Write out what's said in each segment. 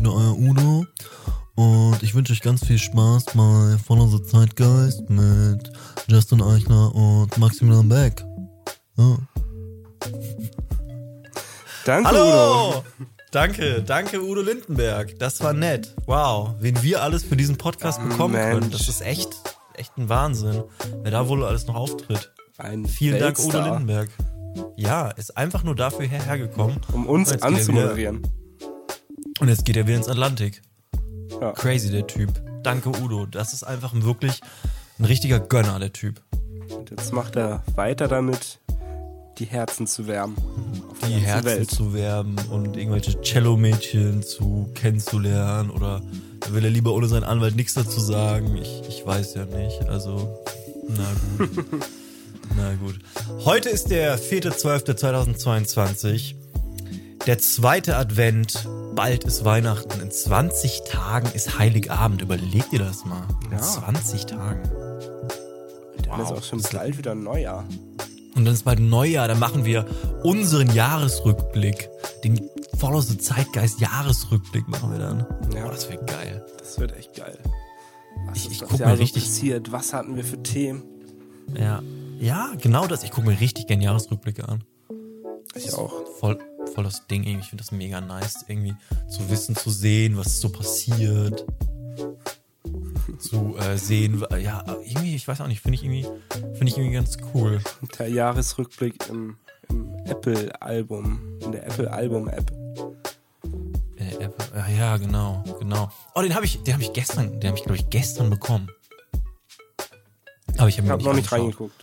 wieder euer Udo. Und ich wünsche euch ganz viel Spaß bei Follow the Zeitgeist mit Justin Eichler und Maximilian Beck. Ja. Danke, Hallo! Udo. Danke, danke Udo Lindenberg. Das war nett. Wow, wen wir alles für diesen Podcast bekommen können. Mensch. Das ist echt, echt ein Wahnsinn. Wer da wohl alles noch auftritt. Ein Vielen Dank, Udo Weltstar, Lindenberg. Ja, ist einfach nur dafür hierher gekommen. Um uns er anzumoderieren. Und jetzt geht er wieder ins Atlantik. Ja. Crazy, der Typ. Danke, Udo. Das ist einfach wirklich ein richtiger Gönner, der Typ. Und jetzt macht er weiter damit, die Herzen zu wärmen. Die Herzen Welt. zu werben und irgendwelche Cello-Mädchen zu kennenzulernen oder will er lieber ohne seinen Anwalt nichts dazu sagen? Ich, ich weiß ja nicht. Also, na gut. na gut. Heute ist der 4.12.2022. Der zweite Advent. Bald ist Weihnachten. In 20 Tagen ist Heiligabend. Überleg dir das mal. In Ja. 20 Tagen. Dann ist auch schon bald wieder Neujahr. Und dann ist bald Neujahr, dann machen wir unseren Jahresrückblick. Den Follow the Zeitgeist Jahresrückblick machen wir dann. Ja. Boah, das wird geil. Das wird echt geil. Was Ich- ich das guck Jahr mir so richtig- passiert? Was hatten wir für Themen? Ja. Ja, genau das. Ich gucke mir richtig gern Jahresrückblicke an. Ich auch. Voll, voll das Ding irgendwie. Ich finde das mega nice, irgendwie zu wissen, zu sehen, was so passiert. Zu äh, sehen, ja, irgendwie, ich weiß auch nicht, finde ich irgendwie, finde ich irgendwie ganz cool. Der Jahresrückblick im, im Apple-Album, in der Apple-Album-App. Äh, Apple, ja, ja, genau, genau. Oh, den habe ich, den habe ich gestern, den habe ich glaube ich gestern bekommen. Aber ich habe habe noch nicht reingeguckt.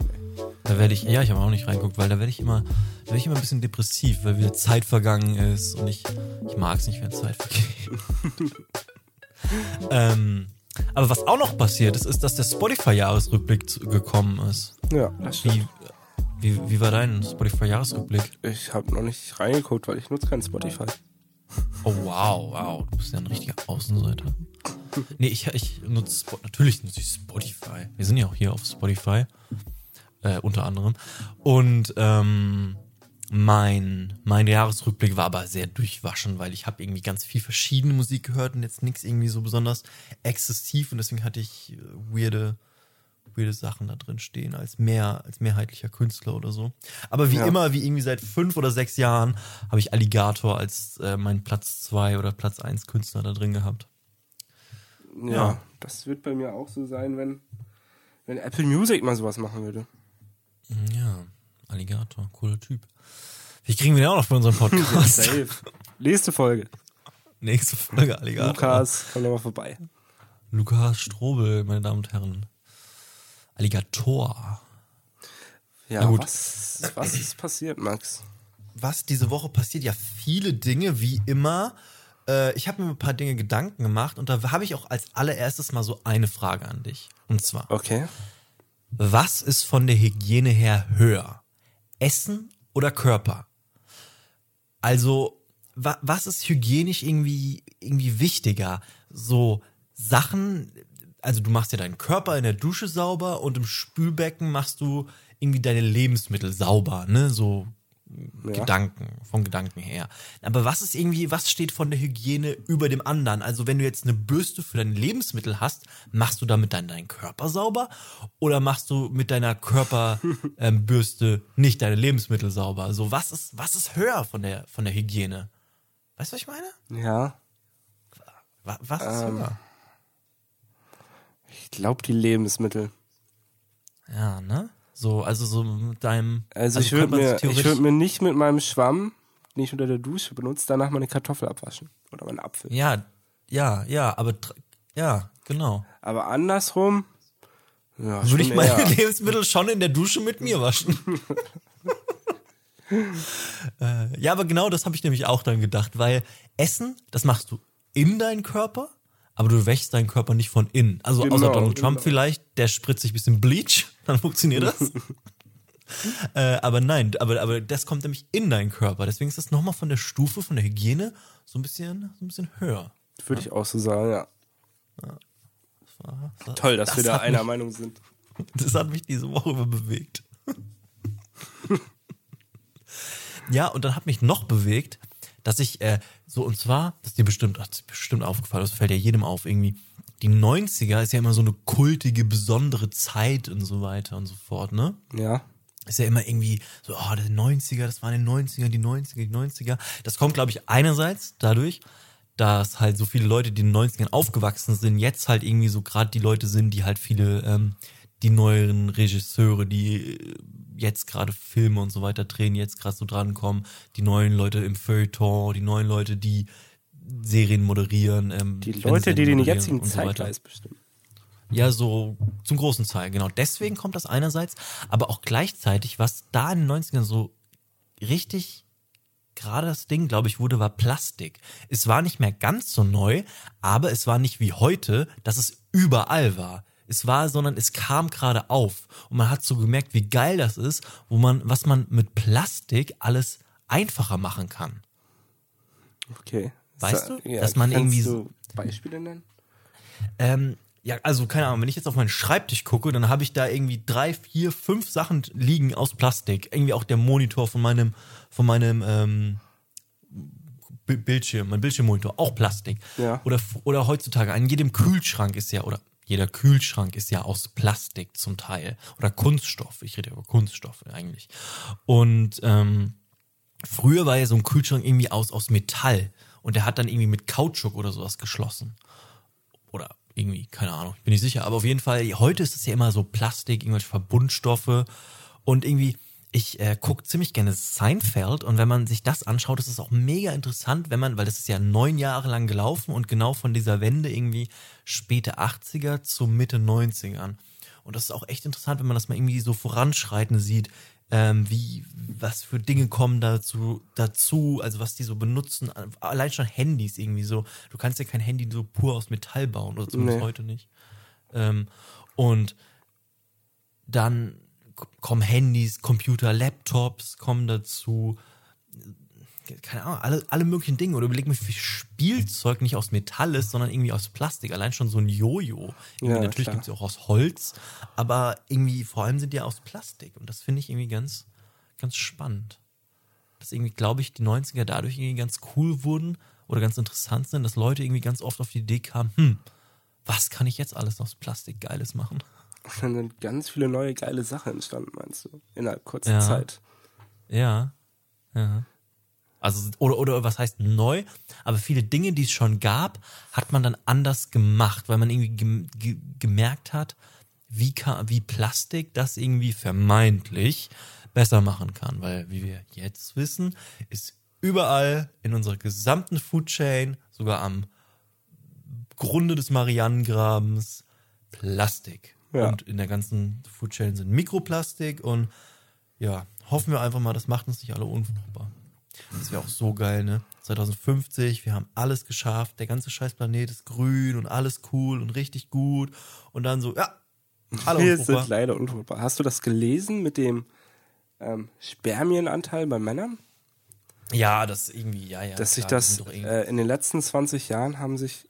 Da werde ich, ja, ich habe auch nicht reingeguckt, weil da werde ich immer, da werde ich immer ein bisschen depressiv, weil wieder Zeit vergangen ist und ich, ich mag es nicht, wenn Zeit vergeht. ähm, aber was auch noch passiert ist, ist, dass der Spotify-Jahresrückblick gekommen ist. Ja, das stimmt. Wie, wie, wie war dein Spotify-Jahresrückblick? Ich habe noch nicht reingeguckt, weil ich nutze kein Spotify. Oh wow, wow, du bist ja ein richtiger Außenseiter. Nee, ich, ich nutze Spo natürlich nutze ich Spotify. Wir sind ja auch hier auf Spotify, äh, unter anderem. Und ähm, mein mein Jahresrückblick war aber sehr durchwaschen, weil ich habe irgendwie ganz viel verschiedene Musik gehört und jetzt nichts irgendwie so besonders exzessiv und deswegen hatte ich äh, weirde weirde Sachen da drin stehen als mehr als mehrheitlicher Künstler oder so. Aber wie Ja. immer, wie irgendwie seit fünf oder sechs Jahren, habe ich Alligator als äh, mein Platz zwei oder Platz eins Künstler da drin gehabt. Ja, Ja. das wird bei mir auch so sein, wenn, wenn Apple Music mal sowas machen würde. Ja, Alligator, cooler Typ. Vielleicht kriegen wir den auch noch für unseren Podcast. Safe. Nächste Folge. Nächste Folge Alligator. Lukas, komm doch mal vorbei. Lukas Strobel, meine Damen und Herren. Alligator. Ja. Was, was ist passiert, Max? was diese Woche passiert, ja viele Dinge, wie immer. Äh, ich habe mir ein paar Dinge Gedanken gemacht und da habe ich auch als allererstes mal so eine Frage an dich. Und zwar, Okay. Was ist von der Hygiene her höher? Essen oder Körper? Also, wa was ist hygienisch irgendwie, irgendwie wichtiger? So Sachen, also du machst ja deinen Körper in der Dusche sauber und im Spülbecken machst du irgendwie deine Lebensmittel sauber, ne? So Gedanken, vom Gedanken her. Aber was ist irgendwie, was steht von der Hygiene über dem anderen? Also wenn du jetzt eine Bürste für deine Lebensmittel hast, machst du damit dann deinen Körper sauber oder machst du mit deiner Körperbürste ähm, nicht deine Lebensmittel sauber? Also was ist, was ist höher von der, von der Hygiene? Weißt du, was ich meine? Ja. Wa- Was ist Ähm. höher? Ich glaube, die Lebensmittel. Ja, ne? So, also so mit deinem. Also, ich könnte würde mir, ich würd mir nicht mit meinem Schwamm, den ich unter der Dusche benutze, danach meine Kartoffel abwaschen. Oder meinen Apfel. Ja, ja, ja, aber ja, genau. Aber andersrum, ja, Würde ich meine eher. Lebensmittel schon in der Dusche mit mir waschen. äh, ja, aber genau das habe ich nämlich auch dann gedacht, weil Essen, das machst du in deinen Körper, aber du wäschst deinen Körper nicht von innen. Also außer Genau, Donald Trump genau. vielleicht, der spritzt sich ein bisschen Bleach, dann funktioniert das. äh, aber nein, aber, aber das kommt nämlich in deinen Körper. Deswegen ist das nochmal von der Stufe, von der Hygiene so ein bisschen, so ein bisschen höher. Würde ich auch so sagen, ja. Das- Toll, dass wir da einer mich- Meinung sind. Das hat mich diese Woche bewegt. ja, und dann hat mich noch bewegt, dass ich äh, So, und zwar, das ist dir bestimmt, das ist bestimmt aufgefallen, das fällt ja jedem auf irgendwie. Die 90er ist ja immer so eine kultige, besondere Zeit und so weiter und so fort, ne? Ja. ist ja immer irgendwie so, oh, die 90er, das waren die 90er, die 90er, die 90er. Das kommt, glaube ich, einerseits dadurch, dass halt so viele Leute, die in den 90ern aufgewachsen sind, jetzt halt irgendwie so gerade die Leute sind, die halt viele, ähm, die neueren Regisseure, die äh, jetzt gerade Filme und so weiter drehen, jetzt gerade so drankommen, die neuen Leute im Feuilleton, die neuen Leute, die Serien moderieren. Ähm, Die Leute, die den jetzigen so. Zeitgeist bestimmen. Ja, so zum großen Teil, genau. Deswegen kommt das einerseits, aber auch gleichzeitig, was da in den 90ern so richtig gerade das Ding, glaube ich, wurde, war Plastik. Es war nicht mehr ganz so neu, aber es war nicht wie heute, dass es überall war. Es war, sondern es kam gerade auf. Und man hat so gemerkt, wie geil das ist, wo man, was man mit Plastik alles einfacher machen kann. Okay. Weißt So, du, dass man kannst irgendwie du Beispiele nennen? Ähm, ja, also keine Ahnung, wenn ich jetzt auf meinen Schreibtisch gucke, dann habe ich da irgendwie drei, vier, fünf Sachen liegen aus Plastik. Irgendwie auch der Monitor von meinem, von meinem ähm, Bi- Bildschirm, mein Bildschirmmonitor, auch Plastik. Ja. Oder, oder heutzutage, an jedem Kühlschrank ist ja, oder jeder Kühlschrank ist ja aus Plastik zum Teil. Oder Kunststoff. Ich rede ja über Kunststoffe eigentlich. Und ähm, früher war ja so ein Kühlschrank irgendwie aus, aus Metall. Und der hat dann irgendwie mit Kautschuk oder sowas geschlossen. Oder irgendwie, keine Ahnung, ich bin nicht sicher, aber auf jeden Fall, heute ist es ja immer so Plastik, irgendwelche Verbundstoffe. Und irgendwie, ich äh, gucke ziemlich gerne Seinfeld. Und wenn man sich das anschaut, ist es auch mega interessant, wenn man, weil das ist ja neun Jahre lang gelaufen und genau von dieser Wende irgendwie späte 80er zu Mitte 90ern. Und das ist auch echt interessant, wenn man das mal irgendwie so voranschreiten sieht, ähm, wie, was für Dinge kommen dazu, dazu, also was die so benutzen, allein schon Handys irgendwie so. Du kannst ja kein Handy so pur aus Metall bauen, oder zumindest Nee. heute nicht. Ähm, und dann kommen Handys, Computer, Laptops kommen dazu, keine Ahnung, alle, alle möglichen Dinge. Oder überleg mir, wie viel Spielzeug nicht aus Metall ist, sondern irgendwie aus Plastik. Allein schon so ein Jojo. Ja, natürlich klar. gibt's ja auch aus Holz, aber irgendwie vor allem sind die aus Plastik. Und das finde ich irgendwie ganz, ganz spannend. Dass irgendwie, glaube ich, die 90er dadurch irgendwie ganz cool wurden oder ganz interessant sind, dass Leute irgendwie ganz oft auf die Idee kamen, hm, was kann ich jetzt alles aus Plastik Geiles machen? Dann sind ganz viele neue geile Sachen entstanden, meinst du? Innerhalb kurzer Ja. Zeit. Ja. Ja. Also, oder, oder was heißt neu? Aber viele Dinge, die es schon gab, hat man dann anders gemacht, weil man irgendwie gem ge gemerkt hat, wie, kann, wie Plastik das irgendwie vermeintlich besser machen kann. Weil, wie wir jetzt wissen, ist überall in unserer gesamten Food Chain, sogar am Grunde des Marianengrabens, Plastik. Ja. Und in der ganzen Food Chain sind Mikroplastik und ja, hoffen wir einfach mal, das macht uns nicht alle unfruchtbar. Das wäre auch so geil, ne? 2050, wir haben alles geschafft, der ganze scheiß Planet ist grün und alles cool und richtig gut. Und dann so, ja, alle Wir sind leider unfruchtbar. Hast du das gelesen mit dem ähm, Spermienanteil bei Männern? Ja, das irgendwie, ja, ja. Dass sich das äh, in den letzten 20 Jahren haben sich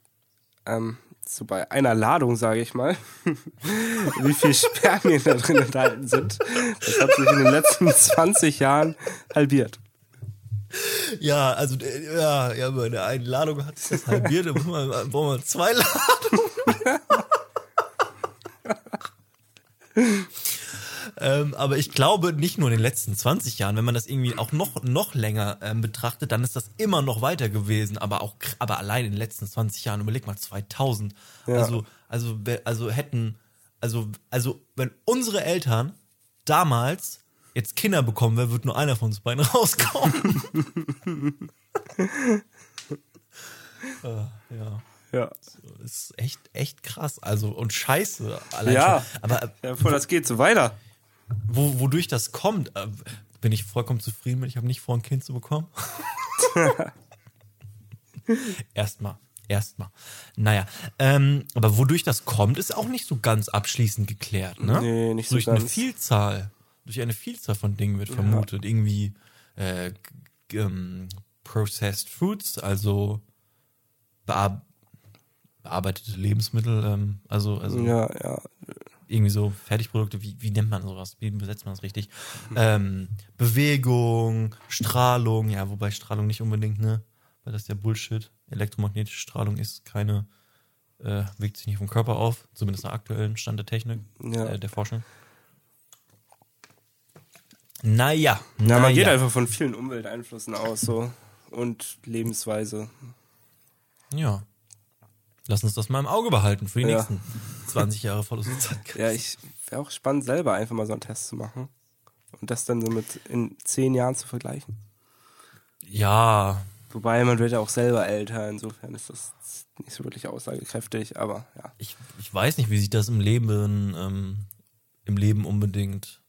ähm, so bei einer Ladung, sage ich mal, wie viel Spermien da drin enthalten sind. Das hat sich in den letzten 20 Jahren halbiert. Ja, also äh, ja, ja, bei der einen Ladung hat sich das halbiert, da muss man, brauchen wir zwei Ladungen. ähm, aber ich glaube, nicht nur in den letzten 20 Jahren, wenn man das irgendwie auch noch, noch länger ähm, betrachtet, dann ist das immer noch weiter gewesen, aber auch, aber allein in den letzten 20 Jahren, überleg mal, 2000. Ja. Also, also, also hätten, also, also, wenn unsere Eltern damals jetzt Kinder bekommen wäre, wird nur einer von uns beiden rauskommen. Ah, ja. Ja. Das ist echt, echt krass. Also, und scheiße. Allein Ja. Schon. Aber äh, Ja, voll, das geht so weiter. wo, wodurch das kommt, äh, bin ich vollkommen zufrieden mit. Ich habe nicht vor, ein Kind zu bekommen. Erstmal. Erstmal. Naja, ähm, aber wodurch das kommt, ist auch nicht so ganz abschließend geklärt, ne? Nee, nicht so durch eine ganz. Vielzahl, durch eine Vielzahl von Dingen wird vermutet. Irgendwie äh, ähm, Processed Foods, also bear bearbeitete Lebensmittel, ähm, also, also Ja, ja. irgendwie so Fertigprodukte, wie, wie nennt man sowas? Wie besetzt man das richtig? Ähm, Bewegung, Strahlung, ja, wobei Strahlung nicht unbedingt, ne? weil das ja Bullshit. Elektromagnetische Strahlung ist keine, äh, wirkt sich nicht vom Körper auf, zumindest nach aktuellen Stand der Technik, Ja. äh, der Forschung. Naja, Ja, man geht einfach von vielen Umwelteinflüssen aus so und Lebensweise. Ja. Lass uns das mal im Auge behalten für die Ja. nächsten 20 Jahre voll Zeit. Ja, ich wäre auch spannend, selber einfach mal so einen Test zu machen und das dann so mit in zehn Jahren zu vergleichen. Ja, Wobei man wird ja auch selber älter, insofern ist das nicht so wirklich aussagekräftig, aber ja. ich, ich weiß nicht, wie sich das im Leben, ähm, im Leben unbedingt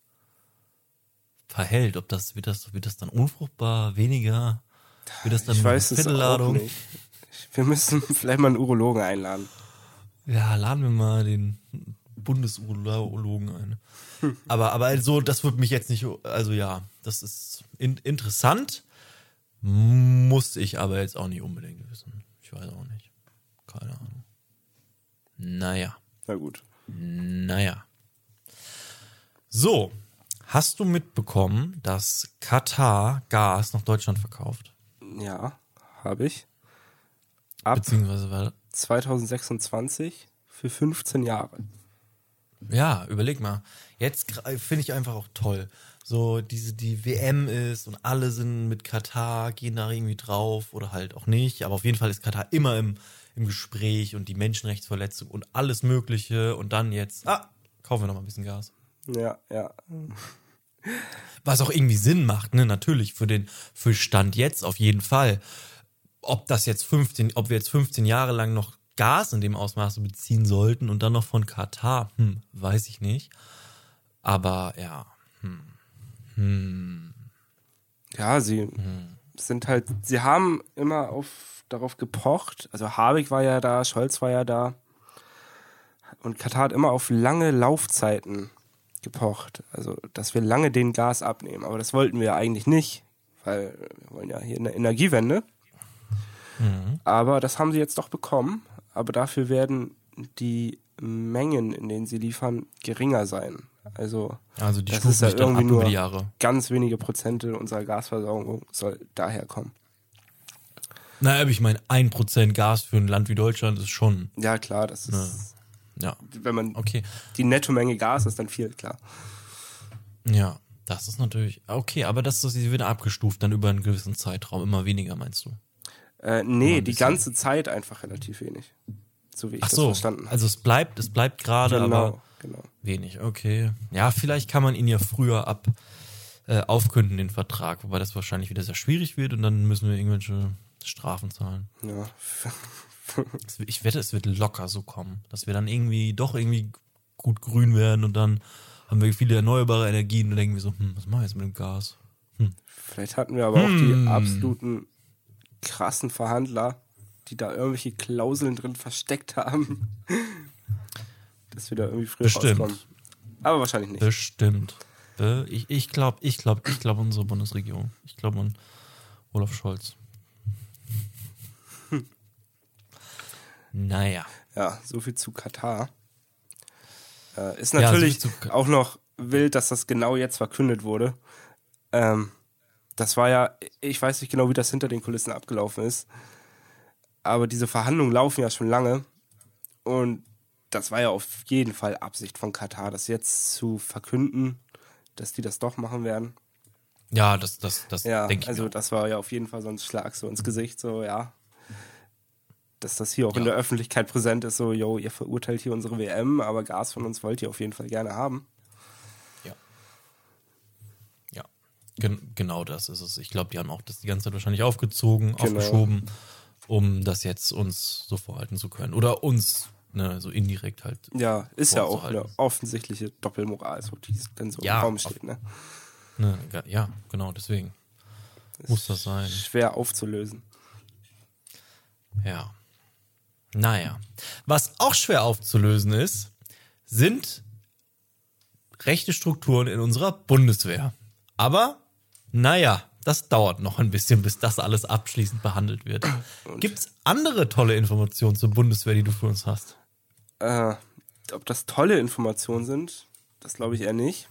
verhält. Ob das, wird das, wird das dann unfruchtbar, weniger? Wird das dann Ich weiß es auch Viertelladung? Wir müssen vielleicht mal einen Urologen einladen. Ja, laden wir mal den Bundesurologen ein. Aber, aber also, das würde mich jetzt nicht, also ja, das ist in, interessant, muss ich aber jetzt auch nicht unbedingt wissen. Ich weiß auch nicht. Keine Ahnung. Naja, Na gut. naja. So, hast du mitbekommen, dass Katar Gas nach Deutschland verkauft? Ja, habe ich. Ab Beziehungsweise, weil 2026 für 15 Jahre. Ja, überleg mal. Jetzt finde ich einfach auch toll. So, diese, die WM ist und alle sind mit Katar, gehen da irgendwie drauf oder halt auch nicht. Aber auf jeden Fall ist Katar immer im, im Gespräch und die Menschenrechtsverletzung und alles Mögliche. Und dann jetzt, ah, kaufen wir noch mal ein bisschen Gas. Ja, ja. Was auch irgendwie Sinn macht, ne, natürlich, für den, für Stand jetzt auf jeden Fall. Ob das jetzt 15, ob wir jetzt 15 Jahre lang noch Gas in dem Ausmaße beziehen sollten und dann noch von Katar, hm, weiß ich nicht. Aber ja, Ja, sie sind halt, sie haben immer auf, darauf gepocht. Also Habeck war ja da, Scholz war ja da. Und Katar hat immer auf lange Laufzeiten gepocht. Also, dass wir lange den Gas abnehmen. Aber das wollten wir ja eigentlich nicht, weil wir wollen ja hier eine Energiewende. Aber das haben sie jetzt doch bekommen. Aber dafür werden die Mengen, in denen sie liefern, geringer sein. Also, also die Das ist ja ab irgendwie nur- die Jahre. ganz wenige Prozente unserer Gasversorgung soll daher kommen. Naja, aber ich meine, ein Prozent Gas für ein Land wie Deutschland ist schon, Ja, klar, das ist, ja, wenn man okay. die Nettomenge Gas ist, dann viel, klar. Ja, das ist natürlich, okay, aber das ist, sie wird abgestuft dann über einen gewissen Zeitraum, immer weniger, meinst du? Äh, nee, die ganze Zeit einfach relativ wenig. So wie ich Ach das so, verstanden habe. also es bleibt, es bleibt gerade, genau, aber genau. wenig, okay. Ja, vielleicht kann man ihn ja früher ab äh, aufkünden, den Vertrag, wobei das wahrscheinlich wieder sehr schwierig wird und dann müssen wir irgendwelche Strafen zahlen. Ja. Ich wette, es wird locker so kommen, dass wir dann irgendwie doch irgendwie gut grün werden und dann haben wir viele erneuerbare Energien und denken wir so, hm, was machen wir jetzt mit dem Gas? Vielleicht hatten wir aber auch Hm. die absoluten krassen Verhandler, die da irgendwelche Klauseln drin versteckt haben. Dass wir da irgendwie früher Bestimmt. rauskommen. Aber wahrscheinlich nicht. Bestimmt. Äh, Ich, ich glaube, ich glaube, ich glaube unsere Bundesregierung. Ich glaube an Olaf Scholz. Naja. Ja, so viel zu Katar. Äh, ist Ja, so natürlich zu Ka- auch noch wild, dass das genau jetzt verkündet wurde. Ähm, das war ja, ich weiß nicht genau, wie das hinter den Kulissen abgelaufen ist. Aber diese Verhandlungen laufen ja schon lange. Und das war ja auf jeden Fall Absicht von Katar, das jetzt zu verkünden, dass die das doch machen werden. Ja, das, das, das Ja, denke ich. also mir. das war ja auf jeden Fall so ein Schlag so ins Gesicht, so ja. Dass das hier auch in Ja. der Öffentlichkeit präsent ist, so, yo, ihr verurteilt hier unsere WM, aber Gas von uns wollt ihr auf jeden Fall gerne haben. Ja. Ja. Gen genau das ist es. Ich glaube, die haben auch das die ganze Zeit wahrscheinlich aufgezogen, Genau. aufgeschoben, um das jetzt uns so vorhalten zu können. Oder uns, ne, so indirekt halt. Ja, ist ja auch eine offensichtliche Doppelmoral, so, die dann so Ja, im Raum steht, ne? Ne, ja, genau, deswegen. Muss das sein. Schwer aufzulösen. Ja. Naja. Was auch schwer aufzulösen ist, sind rechte Strukturen in unserer Bundeswehr. Aber, naja, das dauert noch ein bisschen, bis das alles abschließend behandelt wird. Gibt's andere tolle Informationen zur Bundeswehr, die du für uns hast? Äh, ob das tolle Informationen sind, das glaube ich eher nicht.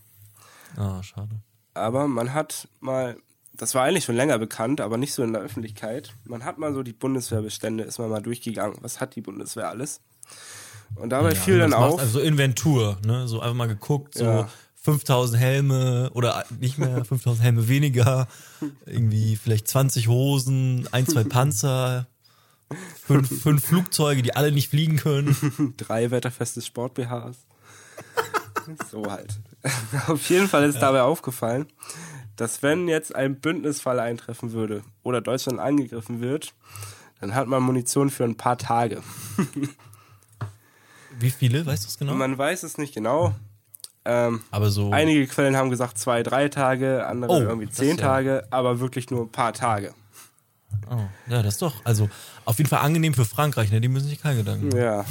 Ah, schade. Aber man hat mal das war eigentlich schon länger bekannt, aber nicht so in der Öffentlichkeit. Man hat mal so die Bundeswehrbestände, ist man mal durchgegangen. Was hat die Bundeswehr alles? Und dabei Ja, fiel dann auf, Also Inventur, ne? So einfach mal geguckt, so Ja. 5000 Helme oder nicht mehr, 5000 Helme weniger, irgendwie vielleicht 20 Hosen, ein, zwei Panzer, fünf, fünf Flugzeuge, die alle nicht fliegen können. drei wetterfeste Sport-BHs. So halt. Auf jeden Fall ist dabei aufgefallen, dass wenn jetzt ein Bündnisfall eintreffen würde oder Deutschland angegriffen wird, dann hat man Munition für ein paar Tage. Wie viele, weißt du es genau? Man weiß es nicht genau. Ähm, Aber so. einige Quellen haben gesagt zwei, drei Tage, andere Oh, irgendwie zehn ja- Tage, aber wirklich nur ein paar Tage. Oh, ja, das ist doch. Also auf jeden Fall angenehm für Frankreich, ne? Die müssen sich keine Gedanken machen. Ja.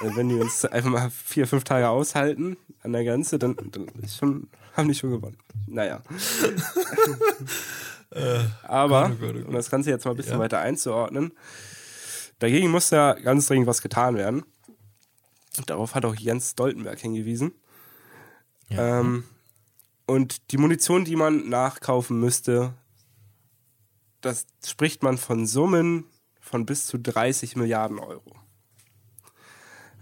Wenn die uns einfach mal vier, fünf Tage aushalten an der Grenze, dann, dann schon, haben die schon gewonnen. Naja. Aber, oh Gott. um das Ganze jetzt mal ein bisschen weiter einzuordnen, dagegen muss ja ganz dringend was getan werden. Darauf hat auch Jens Stoltenberg hingewiesen. Ja. Ähm, und die Munition, die man nachkaufen müsste, das spricht man von Summen von bis zu 30 Milliarden Euro.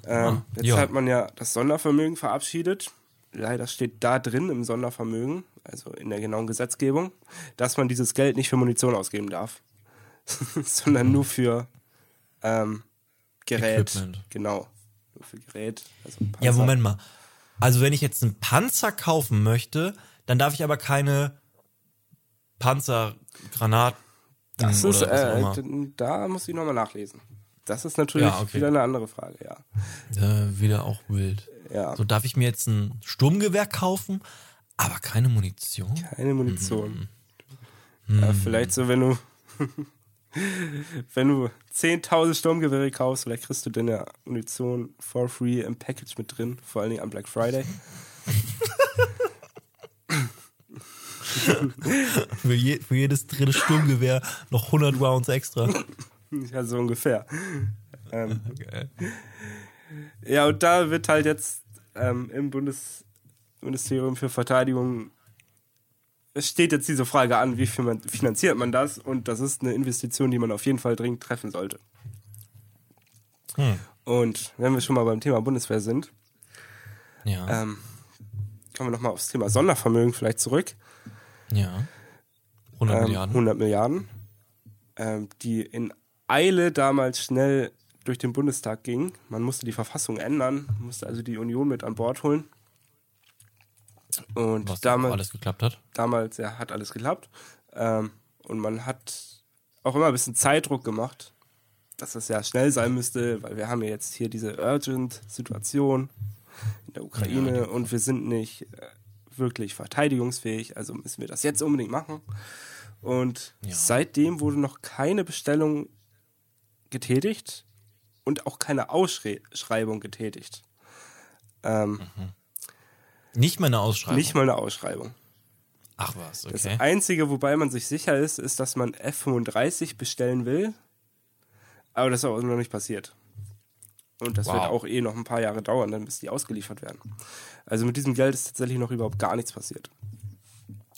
Ähm, jetzt ja. hat man ja das Sondervermögen verabschiedet. Leider steht da drin im Sondervermögen, also in der genauen Gesetzgebung, dass man dieses Geld nicht für Munition ausgeben darf, sondern nur für ähm, Gerät. Equipment. Genau. Nur für Gerät. Also Ja. Moment mal. Also wenn ich jetzt einen Panzer kaufen möchte, dann darf ich aber keine Panzergranaten Das ist, äh, da muss ich nochmal nachlesen. Das ist natürlich Ja, okay. wieder eine andere Frage, ja. Äh, wieder auch wild. Ja, So darf ich mir jetzt ein Sturmgewehr kaufen, aber keine Munition. keine Munition. Mhm. Ja, vielleicht so, wenn du wenn du 10.000 Sturmgewehre kaufst, vielleicht kriegst du ja Munition for free im Package mit drin, vor allen Dingen am Black Friday. Für, je, für jedes dritte Sturmgewehr noch 100 Rounds extra. Ja, so ungefähr. Ähm. Ja, und da wird halt jetzt ähm, im Bundesministerium für Verteidigung, es steht jetzt diese Frage an, wie finanziert man das? Und das ist eine Investition, die man auf jeden Fall dringend treffen sollte. Hm. Und wenn wir schon mal beim Thema Bundeswehr sind, Ja, ähm, kommen wir nochmal aufs Thema Sondervermögen vielleicht zurück. ja. 100 Ähm, Milliarden. 100 Milliarden, ähm, die in Eile damals schnell durch den Bundestag ging. Man musste die Verfassung ändern, musste also die Union mit an Bord holen. Und Was damals, alles geklappt hat. damals ja, hat alles geklappt. Ähm, und man hat auch immer ein bisschen Zeitdruck gemacht, dass das ja schnell sein müsste, weil wir haben ja jetzt hier diese Urgent-Situation in der Ukraine und wir sind nicht äh, wirklich verteidigungsfähig, also müssen wir das jetzt unbedingt machen. Und Ja. seitdem wurde noch keine Bestellung getätigt und auch keine Ausschreibung getätigt. Ähm, Nicht mal eine Ausschreibung. Nicht mal eine Ausschreibung. Ach was, Das okay. Einzige, wobei man sich sicher ist, ist, dass man F-35 bestellen will. Aber das ist auch noch nicht passiert. Und das wird Wow. auch eh noch ein paar Jahre dauern, dann bis die ausgeliefert werden. Also mit diesem Geld ist tatsächlich noch überhaupt gar nichts passiert.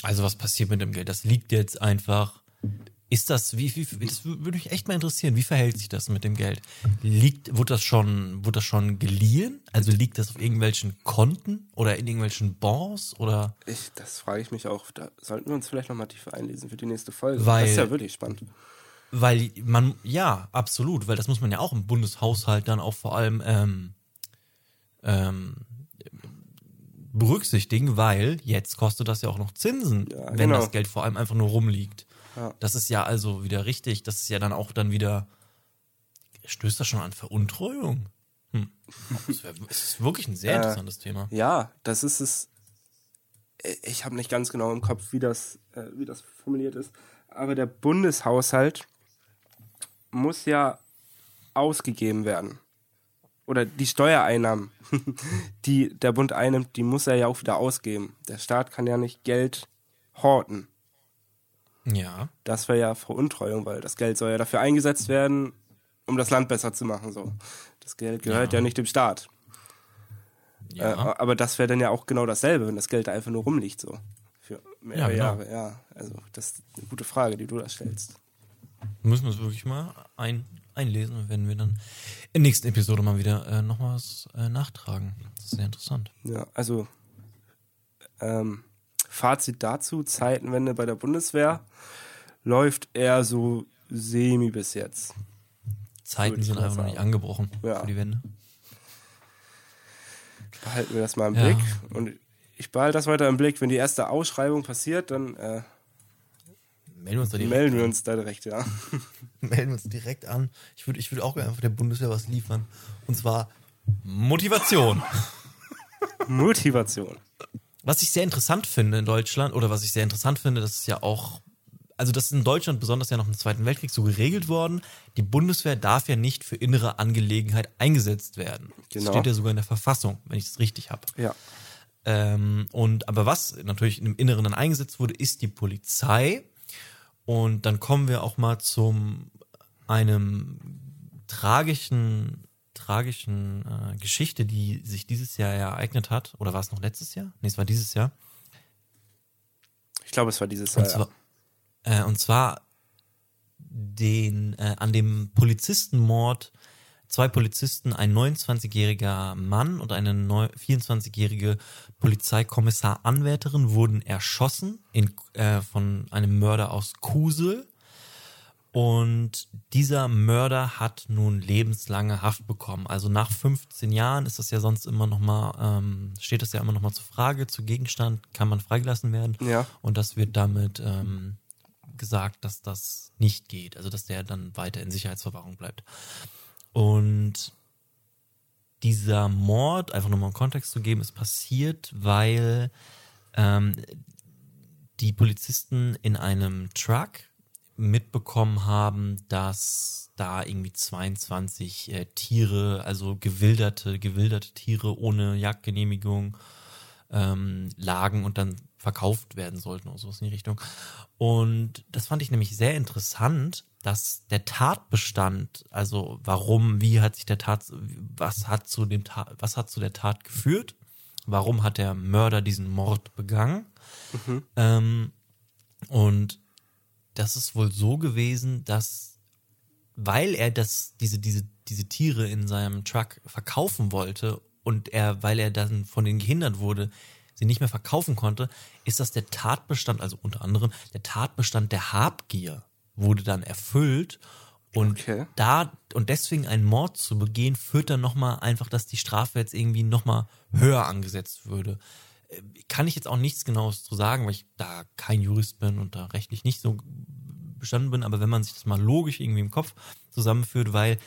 Also was passiert mit dem Geld? Das liegt jetzt einfach. Ist das, wie, wie, das würde mich echt mal interessieren. Wie verhält sich das mit dem Geld? Liegt, wurde das schon, wurde das schon geliehen? Also liegt das auf irgendwelchen Konten oder in irgendwelchen Bonds oder? Ich, das frage ich mich auch. Da sollten wir uns vielleicht nochmal tiefer einlesen für die nächste Folge. Weil- das ist ja wirklich spannend. Weil man, ja, absolut, weil das muss man ja auch im Bundeshaushalt dann auch vor allem ähm, ähm, berücksichtigen, weil jetzt kostet das ja auch noch Zinsen, Ja, wenn genau. das Geld vor allem einfach nur rumliegt. Ja. Das ist ja also wieder richtig, das ist ja dann auch dann wieder, stößt das schon an Veruntreuung? Hm. Das ist wirklich ein sehr Äh, interessantes Thema. Ja, das ist es. Ich habe nicht ganz genau im Kopf, wie das, äh, wie das formuliert ist. Aber der Bundeshaushalt muss ja ausgegeben werden. Oder die Steuereinnahmen, die der Bund einnimmt, die muss er ja auch wieder ausgeben. Der Staat kann ja nicht Geld horten. Ja, Das wäre ja Veruntreuung, weil das Geld soll ja dafür eingesetzt werden, um das Land besser zu machen. So. Das Geld gehört ja, Ja. nicht dem Staat. ja. Äh, aber das wäre dann ja auch genau dasselbe, wenn das Geld da einfach nur rumliegt, so. Für Mehrere genau. Jahre, ja. Also, das ist eine gute Frage, die du da stellst. Müssen wir uns wirklich mal ein, einlesen und werden wir dann in der nächsten Episode mal wieder äh, noch mal was äh, nachtragen. Das ist sehr interessant. Ja, also ähm, Fazit dazu, Zeitenwende bei der Bundeswehr läuft eher so semi bis jetzt. Zeiten sind einfach noch nicht angebrochen Ja. für die Wende. Behalten wir das mal im Ja. Blick. Und ich behalte das weiter im Blick. Wenn die erste Ausschreibung passiert, dann äh, Melden wir uns da direkt, melden wir uns da direkt, ja. melden wir uns direkt an. Ich würde ich würde auch gerne einfach der Bundeswehr was liefern. Und zwar Motivation. Motivation. Was ich sehr interessant finde in Deutschland, oder was ich sehr interessant finde, das ist ja auch, also das ist in Deutschland besonders ja noch im Zweiten Weltkrieg so geregelt worden, die Bundeswehr darf ja nicht für innere Angelegenheit eingesetzt werden. Das Genau. steht ja sogar in der Verfassung, wenn ich das richtig habe. Ja. Ähm, und aber was natürlich im Inneren dann eingesetzt wurde, ist die Polizei. Und dann kommen wir auch mal zum einem tragischen, tragischen äh, Geschichte, die sich dieses Jahr ereignet hat. Oder war es noch letztes Jahr? Nee, es war dieses Jahr. Ich glaube, es war dieses Jahr. Und zwar, äh, und zwar den, äh, an dem Polizistenmord, zwei Polizisten, ein 29-jähriger Mann und eine neu- 24-jährige Polizeikommissar-Anwärterin wurden erschossen in, äh, von einem Mörder aus Kusel. Und dieser Mörder hat nun lebenslange Haft bekommen. Also nach 15 Jahren ist das ja sonst immer noch mal, ähm, steht das ja immer noch mal zur Frage, zu Gegenstand, kann man freigelassen werden. Ja. Und das wird damit ähm, gesagt, dass das nicht geht. Also dass der dann weiter in Sicherheitsverwahrung bleibt. Und dieser Mord, einfach nur mal einen Kontext zu geben, ist passiert, weil ähm, die Polizisten in einem Truck mitbekommen haben, dass da irgendwie 22 äh, Tiere, also gewilderte, gewilderte Tiere ohne Jagdgenehmigung ähm, lagen und dann verkauft werden sollten oder sowas in die Richtung. Und das fand ich nämlich sehr interessant, dass der Tatbestand, also warum, wie hat sich der Tat, was hat zu dem Tat, was hat zu der Tat geführt? Warum hat der Mörder diesen Mord begangen? Ähm, und das ist wohl so gewesen, dass weil er das, diese, diese, diese Tiere in seinem Truck verkaufen wollte und er, weil er dann von denen gehindert wurde, sie nicht mehr verkaufen konnte, ist das der Tatbestand, also unter anderem der Tatbestand der Habgier wurde dann erfüllt und Okay. da und deswegen einen Mord zu begehen, führt dann nochmal einfach, dass die Strafe jetzt irgendwie nochmal höher angesetzt würde. Kann ich jetzt auch nichts Genaues zu sagen, weil ich da kein Jurist bin und da rechtlich nicht so bestanden bin, aber wenn man sich das mal logisch irgendwie im Kopf zusammenführt, weil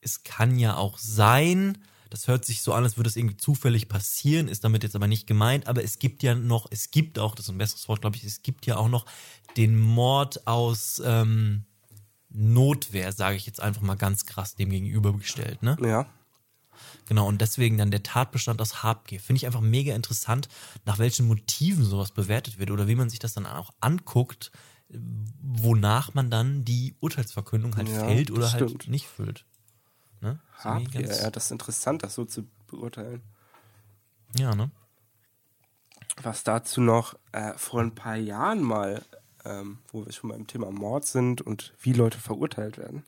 es kann ja auch sein, das hört sich so an, als würde es irgendwie zufällig passieren, ist damit jetzt aber nicht gemeint, aber es gibt ja noch, es gibt auch, das ist ein besseres Wort, glaube ich, es gibt ja auch noch den Mord aus ähm, Notwehr, sage ich jetzt einfach mal ganz krass dem gegenübergestellt, ne? Ja. Genau, und deswegen dann der Tatbestand aus Habgier. Finde ich einfach mega interessant, nach welchen Motiven sowas bewertet wird oder wie man sich das dann auch anguckt, wonach man dann die Urteilsverkündung halt Ja, fällt oder halt nicht füllt. Ne? Habgier, ja, das ist interessant, das so zu beurteilen. ja, ne? Was dazu noch äh, vor ein paar Jahren mal, ähm, wo wir schon beim Thema Mord sind und wie Leute verurteilt werden.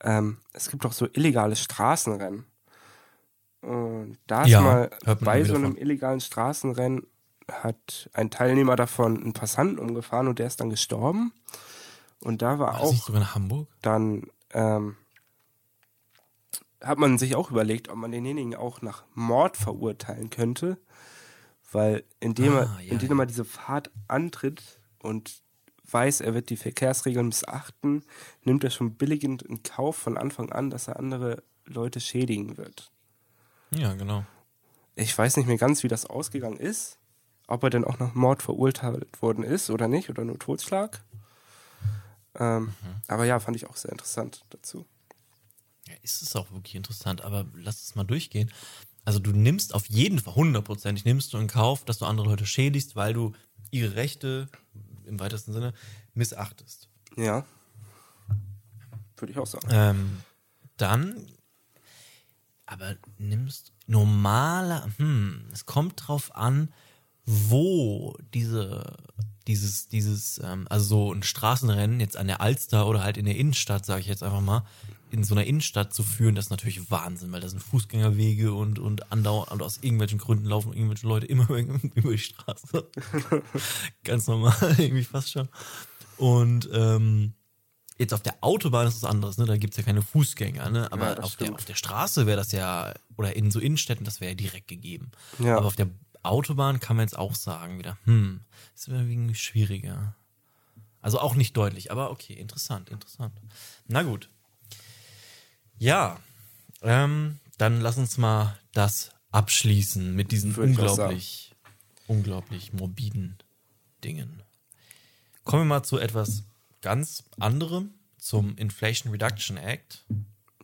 Ähm, es gibt doch so illegale Straßenrennen. Und da ist Ja, mal bei so einem illegalen Straßenrennen hat ein Teilnehmer davon einen Passanten umgefahren und der ist dann gestorben. Und da war War auch sogar nach Hamburg? dann ähm, hat man sich auch überlegt, ob man denjenigen auch nach Mord verurteilen könnte, weil indem, Ah, er, ja, indem er diese Fahrt antritt und weiß, er wird die Verkehrsregeln missachten, nimmt er schon billigend in Kauf von Anfang an, dass er andere Leute schädigen wird. Ja, genau. Ich weiß nicht mehr ganz, wie das ausgegangen ist, ob er denn auch nach Mord verurteilt worden ist oder nicht, oder nur Totschlag. Ähm, Mhm. Aber ja, fand ich auch sehr interessant dazu. Ja, ist es auch wirklich interessant, aber lass es mal durchgehen. Also du nimmst auf jeden Fall, hundertprozentig nimmst du in Kauf, dass du andere Leute schädigst, weil du ihre Rechte im weitesten Sinne missachtest. Ja. Würde ich auch sagen. Ähm, dann, aber nimmst normaler, hm, es kommt drauf an, wo diese, dieses, dieses, ähm, also so ein Straßenrennen jetzt an der Alster oder halt in der Innenstadt, sage ich jetzt einfach mal, in so einer Innenstadt zu führen, das ist natürlich Wahnsinn, weil da sind Fußgängerwege und, und andauernd, und aus irgendwelchen Gründen laufen irgendwelche Leute immer über die Straße. Ganz normal, irgendwie fast schon. Und ähm, jetzt auf der Autobahn ist es anderes, ne? Da gibt's ja keine Fußgänger, ne? Aber Ja, auf, der, auf der Straße wäre das ja, oder in so Innenstädten, das wäre ja direkt gegeben. Ja. Aber auf der Autobahn kann man jetzt auch sagen, wieder, hm, wäre irgendwie schwieriger. Also auch nicht deutlich, aber okay, interessant, interessant. Na gut. Ja, ähm, dann lass uns mal das abschließen mit diesen unglaublich, unglaublich morbiden Dingen. Kommen wir mal zu etwas ganz anderem, zum Inflation Reduction Act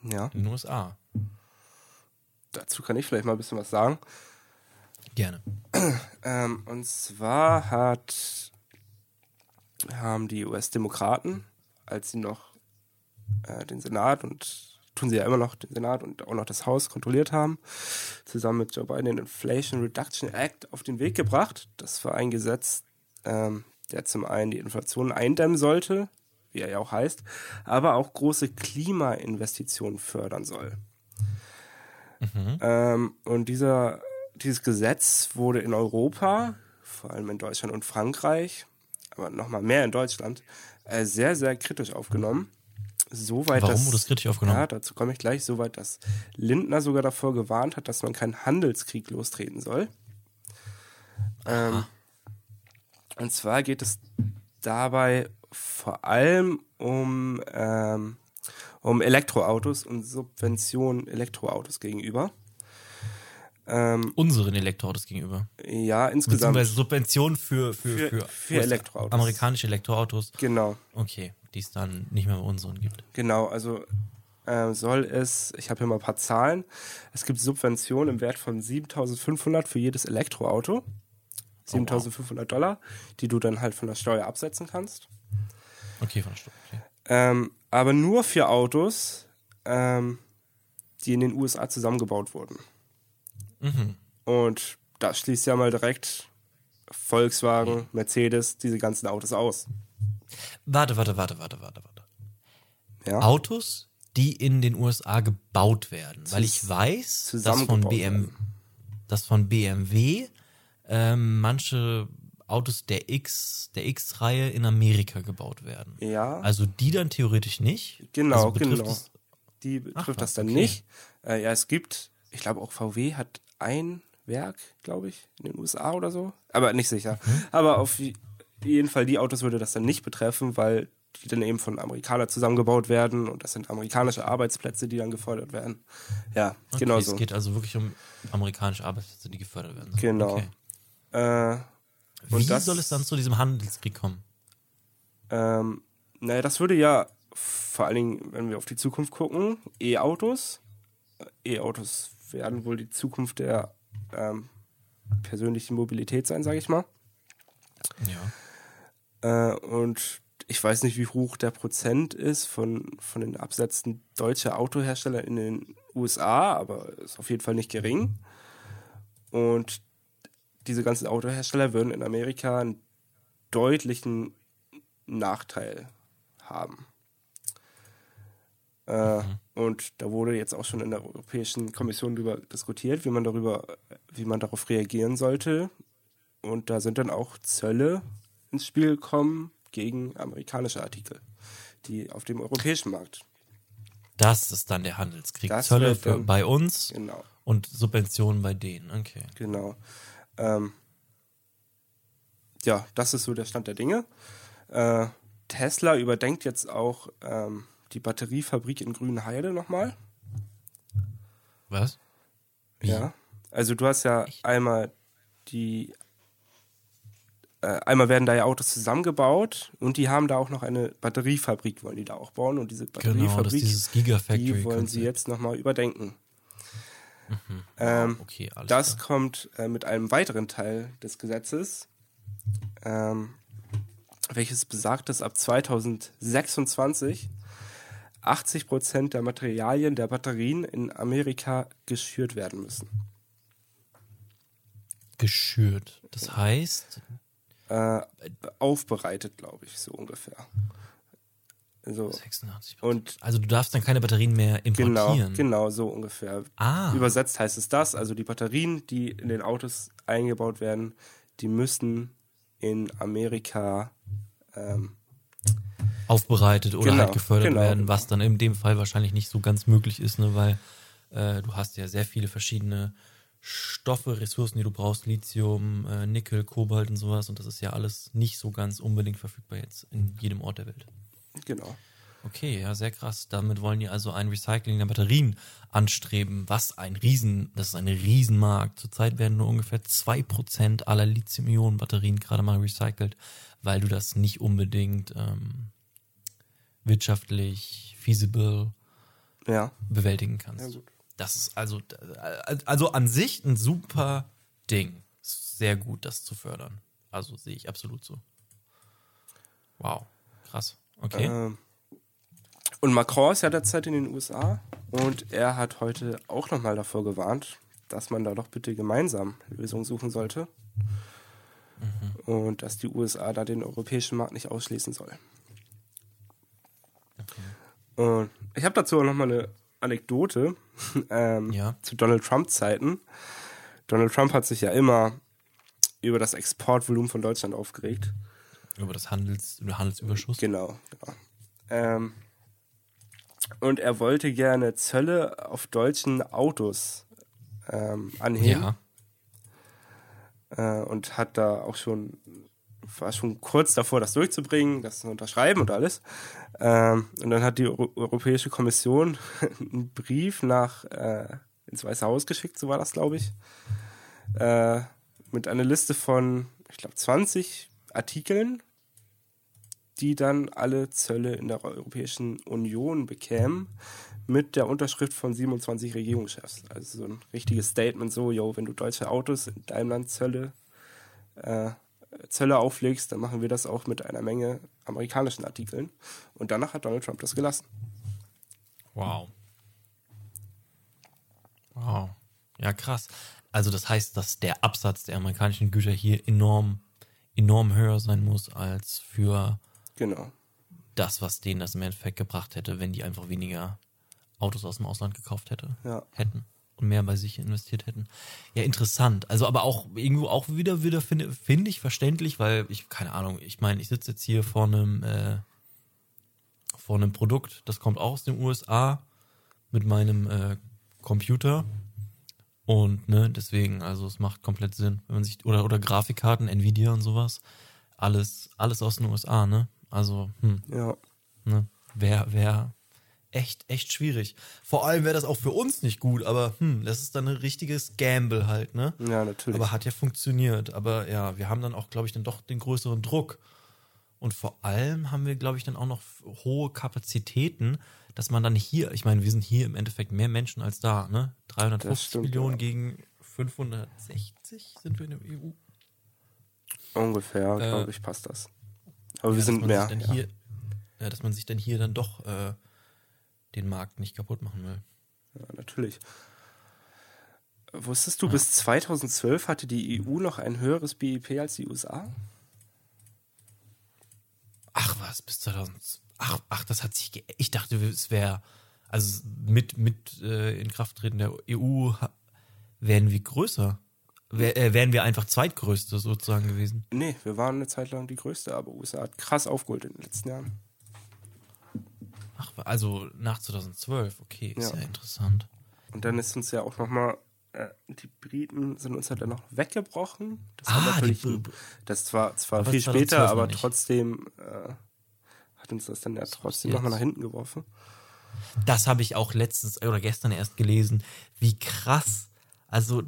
Ja, in den USA. dazu kann ich vielleicht mal ein bisschen was sagen. Gerne. Ähm, und zwar hat, haben die US-Demokraten, als sie noch äh, den Senat und tun sie ja immer noch den Senat und auch noch das Haus kontrolliert haben, zusammen mit Joe Biden den Inflation Reduction Act auf den Weg gebracht. Das war ein Gesetz, ähm, der zum einen die Inflation eindämmen sollte, wie er ja auch heißt, aber auch große Klimainvestitionen fördern soll. Ähm, und dieser, dieses Gesetz wurde in Europa, vor allem in Deutschland und Frankreich, aber nochmal mehr in Deutschland, äh, sehr, sehr kritisch aufgenommen. Soweit Warum dass, wurde es kritisch aufgenommen? Ja, dazu komme ich gleich. Soweit, dass Lindner sogar davor gewarnt hat, dass man keinen Handelskrieg lostreten soll. Ähm, und zwar geht es dabei vor allem um, ähm, um Elektroautos und Subventionen Elektroautos gegenüber. Ähm, Unseren Elektroautos gegenüber. ja, insgesamt. Beziehungsweise Subventionen für, für, Für- für, für Elektroautos. Amerikanische Elektroautos. Genau, Okay, die es dann nicht mehr bei unseren gibt. genau. Also äh, soll es, ich habe hier mal ein paar Zahlen. Es gibt Subventionen im Wert von 7.500 für jedes Elektroauto. 7.500 Dollar, die du dann halt von der Steuer absetzen kannst. Okay, von der Stunde. Okay. Ähm, aber nur für Autos, ähm, die in den USA zusammengebaut wurden. Mhm. Und da schließt ja mal direkt Volkswagen, Mercedes, diese ganzen Autos aus. Warte, warte, warte, warte, warte, warte. Ja? Autos, die in den USA gebaut werden. Weil ich weiß, dass von, BM, dass von BMW ähm, manche Autos der X, der X-Reihe in Amerika gebaut werden. Ja. Also die dann theoretisch nicht. Genau, also betrifft genau. es- Die betrifft was, das dann okay. nicht. Äh, ja, es gibt, ich glaube auch VW hat ein Werk, glaube ich, in den USA oder so. Aber nicht sicher. Mhm. Aber auf je- jeden Fall die Autos würde das dann nicht betreffen, weil die dann eben von Amerikanern zusammengebaut werden und das sind amerikanische Arbeitsplätze, die dann gefördert werden. Ja, Okay, genau Es so. geht also wirklich um amerikanische Arbeitsplätze, die gefördert werden. sollen. Genau. Okay. Äh, Und Wie das- soll es dann zu diesem Handelskrieg kommen? Ähm, naja, das würde ja vor allen Dingen, wenn wir auf die Zukunft gucken, E-Autos. Äh, E-Autos werden wohl die Zukunft der ähm, persönlichen Mobilität sein, sage ich mal. Ja. Äh, und ich weiß nicht, wie hoch der Prozent ist von, von den Absätzen deutscher Autohersteller in den USA, aber ist auf jeden Fall nicht gering. Und diese ganzen Autohersteller würden in Amerika einen deutlichen Nachteil haben. Äh, Und da wurde jetzt auch schon in der Europäischen Kommission darüber diskutiert, wie man darüber, wie man darauf reagieren sollte. Und da sind dann auch Zölle ins Spiel gekommen gegen amerikanische Artikel, die auf dem europäischen Markt. Das ist dann der Handelskrieg. Das Zölle für, bei uns Genau, und Subventionen bei denen. Okay. genau. Ähm, ja, das ist so der Stand der Dinge. Äh, Tesla überdenkt jetzt auch ähm, die Batteriefabrik in Grünheide nochmal. Was? Ja. Also du hast ja einmal die äh, einmal werden da ja Autos zusammengebaut und die haben da auch noch eine Batteriefabrik, wollen die da auch bauen und diese Genau, das Batteriefabrik, ist dieses Gigafactory. die wollen sie jetzt nochmal überdenken. Ähm, Okay, alles das klar. kommt äh, mit einem weiteren Teil des Gesetzes, ähm, welches besagt, dass ab 2026 80 Prozent der Materialien der Batterien in Amerika geschürt werden müssen. Geschürt. Das heißt, Äh, aufbereitet, glaube ich, so ungefähr. Also, 86 Und- also du darfst dann keine Batterien mehr genau, importieren. genau, so ungefähr. Ah. Übersetzt heißt es das, also die Batterien, die in den Autos eingebaut werden, die müssen in Amerika ähm, aufbereitet oder Genau, halt gefördert genau, werden, genau. was dann in dem Fall wahrscheinlich nicht so ganz möglich ist, ne, weil äh, du hast ja sehr viele verschiedene Stoffe, Ressourcen, die du brauchst, Lithium, äh, Nickel, Kobalt und sowas und das ist ja alles nicht so ganz unbedingt verfügbar jetzt in jedem Ort der Welt. Genau. Okay, ja, sehr krass. Damit wollen die also ein Recycling der Batterien anstreben, was ein Riesen, das ist ein Riesenmarkt. Zurzeit werden nur ungefähr 2% aller Lithium-Ionen-Batterien gerade mal recycelt, weil du das nicht unbedingt ähm, wirtschaftlich feasible Ja. bewältigen kannst. Ja. Das ist also, also an sich ein super Ding. Sehr gut, das zu fördern. Also sehe ich absolut so. Wow, krass. Okay. Ähm, und Macron ist ja derzeit in den USA und er hat heute auch nochmal davor gewarnt, dass man da doch bitte gemeinsam Lösungen suchen sollte. Und dass die USA da den europäischen Markt nicht ausschließen soll. Und ich habe dazu auch nochmal eine Anekdote ähm, Ja. zu Donald Trump-Zeiten. Donald Trump hat sich ja immer über das Exportvolumen von Deutschland aufgeregt. Über das Handels, über Handelsüberschuss. Genau, genau. Ähm, und er wollte gerne Zölle auf deutschen Autos ähm, anheben Ja. äh, und hat da auch schon, war schon kurz davor, das durchzubringen, das zu unterschreiben und alles. Ähm, und dann hat die Euro Europäische Kommission einen Brief nach äh, ins Weiße Haus geschickt, so war das, glaube ich, äh, mit einer Liste von, ich glaube, 20 Artikeln, die dann alle Zölle in der Europäischen Union bekämen, mit der Unterschrift von 27 Regierungschefs. Also so ein richtiges Statement, so, yo, wenn du deutsche Autos in deinem Land Zölle, äh, Zölle auflegst, dann machen wir das auch mit einer Menge amerikanischen Artikeln. Und danach hat Donald Trump das gelassen. Wow. Wow. Ja, krass. Also das heißt, dass der Absatz der amerikanischen Güter hier enorm, enorm höher sein muss als für Genau. das, was denen das im Endeffekt gebracht hätte, wenn die einfach weniger Autos aus dem Ausland gekauft hätte, Ja. hätten und mehr bei sich investiert hätten. Ja, interessant. Also aber auch irgendwo auch wieder wieder finde finde ich verständlich, weil ich keine Ahnung. Ich meine, ich sitze jetzt hier vor einem äh, vor einem Produkt, das kommt auch aus den USA mit meinem äh, Computer und ne deswegen also es macht komplett Sinn, wenn man sich oder oder Grafikkarten, Nvidia und sowas, alles alles aus den USA, ne? Also hm, Ja. Ne? Wäre wär echt, echt schwierig. Vor allem wäre das auch für uns nicht gut, aber hm, das ist dann ein richtiges Gamble halt, ne? Ja, natürlich. Aber hat ja funktioniert. Aber ja, wir haben dann auch, glaube ich, dann doch den größeren Druck. Und vor allem haben wir, glaube ich, dann auch noch hohe Kapazitäten, dass man dann hier, ich meine, wir sind hier im Endeffekt mehr Menschen als da, ne? 350 stimmt, Millionen ja. gegen 560 sind wir in der EU. Ungefähr, Äh, glaube ich, passt das. Aber wir Ja, dass sind mehr. Ja. hier, ja, dass man sich dann hier dann doch äh, den Markt nicht kaputt machen will. ja, natürlich. Wusstest du, bis 2012 hatte die EU noch ein höheres BIP als die USA? Ach was, bis 2000. Ach, ach das hat sich. Ge ich dachte, es wäre. Also mit, mit äh, Inkrafttreten der EU wären wir größer. Wär, äh, wären wir einfach zweitgrößte sozusagen gewesen. Nee, wir waren eine Zeit lang die größte, aber USA hat krass aufgeholt in den letzten Jahren. Ach, also nach 2012, okay, ist ja, Ja. interessant. Und dann ist uns ja auch nochmal, äh, die Briten sind uns ja dann noch weggebrochen. Das Ah, war natürlich, ein, das zwar, zwar Aber viel 2012 später, aber trotzdem äh, hat uns das dann ja trotzdem nochmal nach hinten geworfen. Das habe ich auch letztens oder gestern erst gelesen, wie krass. Also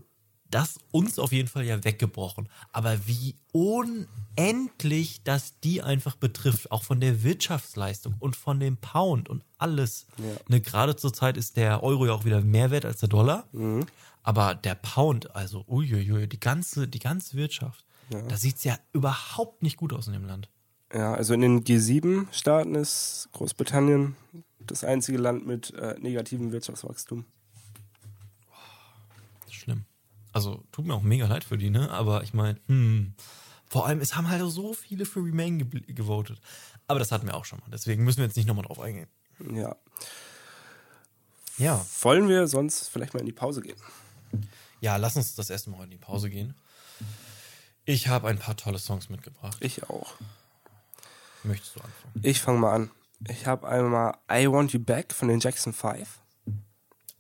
das uns auf jeden Fall ja weggebrochen, aber wie unendlich das die einfach betrifft, auch von der Wirtschaftsleistung und von dem Pound und alles. Ja. Ne, gerade zur Zeit ist der Euro ja auch wieder mehr wert als der Dollar, aber der Pound, also uiuiui, die ganze, die ganze Wirtschaft, da sieht's ja überhaupt nicht gut aus in dem Land. Ja, also in den G7-Staaten ist Großbritannien das einzige Land mit äh, negativem Wirtschaftswachstum. Also tut mir auch mega leid für die, ne? Aber ich meine, hm, vor allem, es haben halt so viele für Remain ge gewotet. Aber das hatten wir auch schon mal. Deswegen müssen wir jetzt nicht nochmal drauf eingehen. Ja. Ja. Wollen wir sonst vielleicht mal in die Pause gehen? Ja, lass uns das erste Mal in die Pause gehen. Ich habe ein paar tolle Songs mitgebracht. Ich auch. Möchtest du anfangen? Ich fange mal an. Ich habe einmal I Want You Back von den Jackson 5.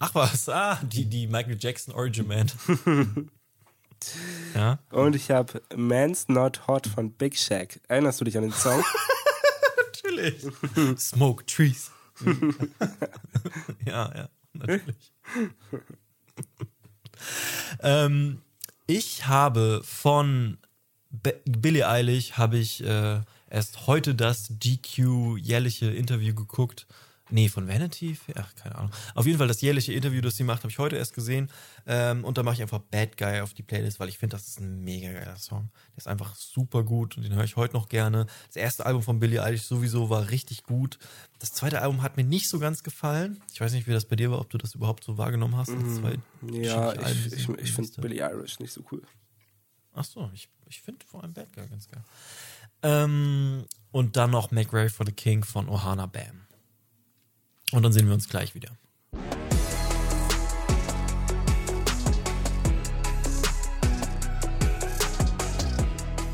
Ach was, ah, die, die Michael Jackson Origin Band. ja. Und ich habe Man's Not Hot von Big Shack. Erinnerst du dich an den Song? Natürlich. Smoke Trees. ja, ja, natürlich. ähm, ich habe von Be Billie Eilish habe ich äh, erst heute das GQ jährliche Interview geguckt. Nee, von Vanity? Ach, keine Ahnung. Auf jeden Fall das jährliche Interview, das sie macht, habe ich heute erst gesehen. Ähm, und da mache ich einfach Bad Guy auf die Playlist, weil ich finde, das ist ein mega geiler Song. Der ist einfach super gut und den höre ich heute noch gerne. Das erste Album von Billie Eilish sowieso war richtig gut. Das zweite Album hat mir nicht so ganz gefallen. Ich weiß nicht, wie das bei dir war, ob du das überhaupt so wahrgenommen hast. Zwei ja, unterschiedliche Alben, ich, ich, ich finde. Billie Irish nicht so cool. Ach so, ich, ich finde vor allem Bad Guy ganz geil. Ähm, und dann noch Make Way for the King von Ohana Bam. Und dann sehen wir uns gleich wieder.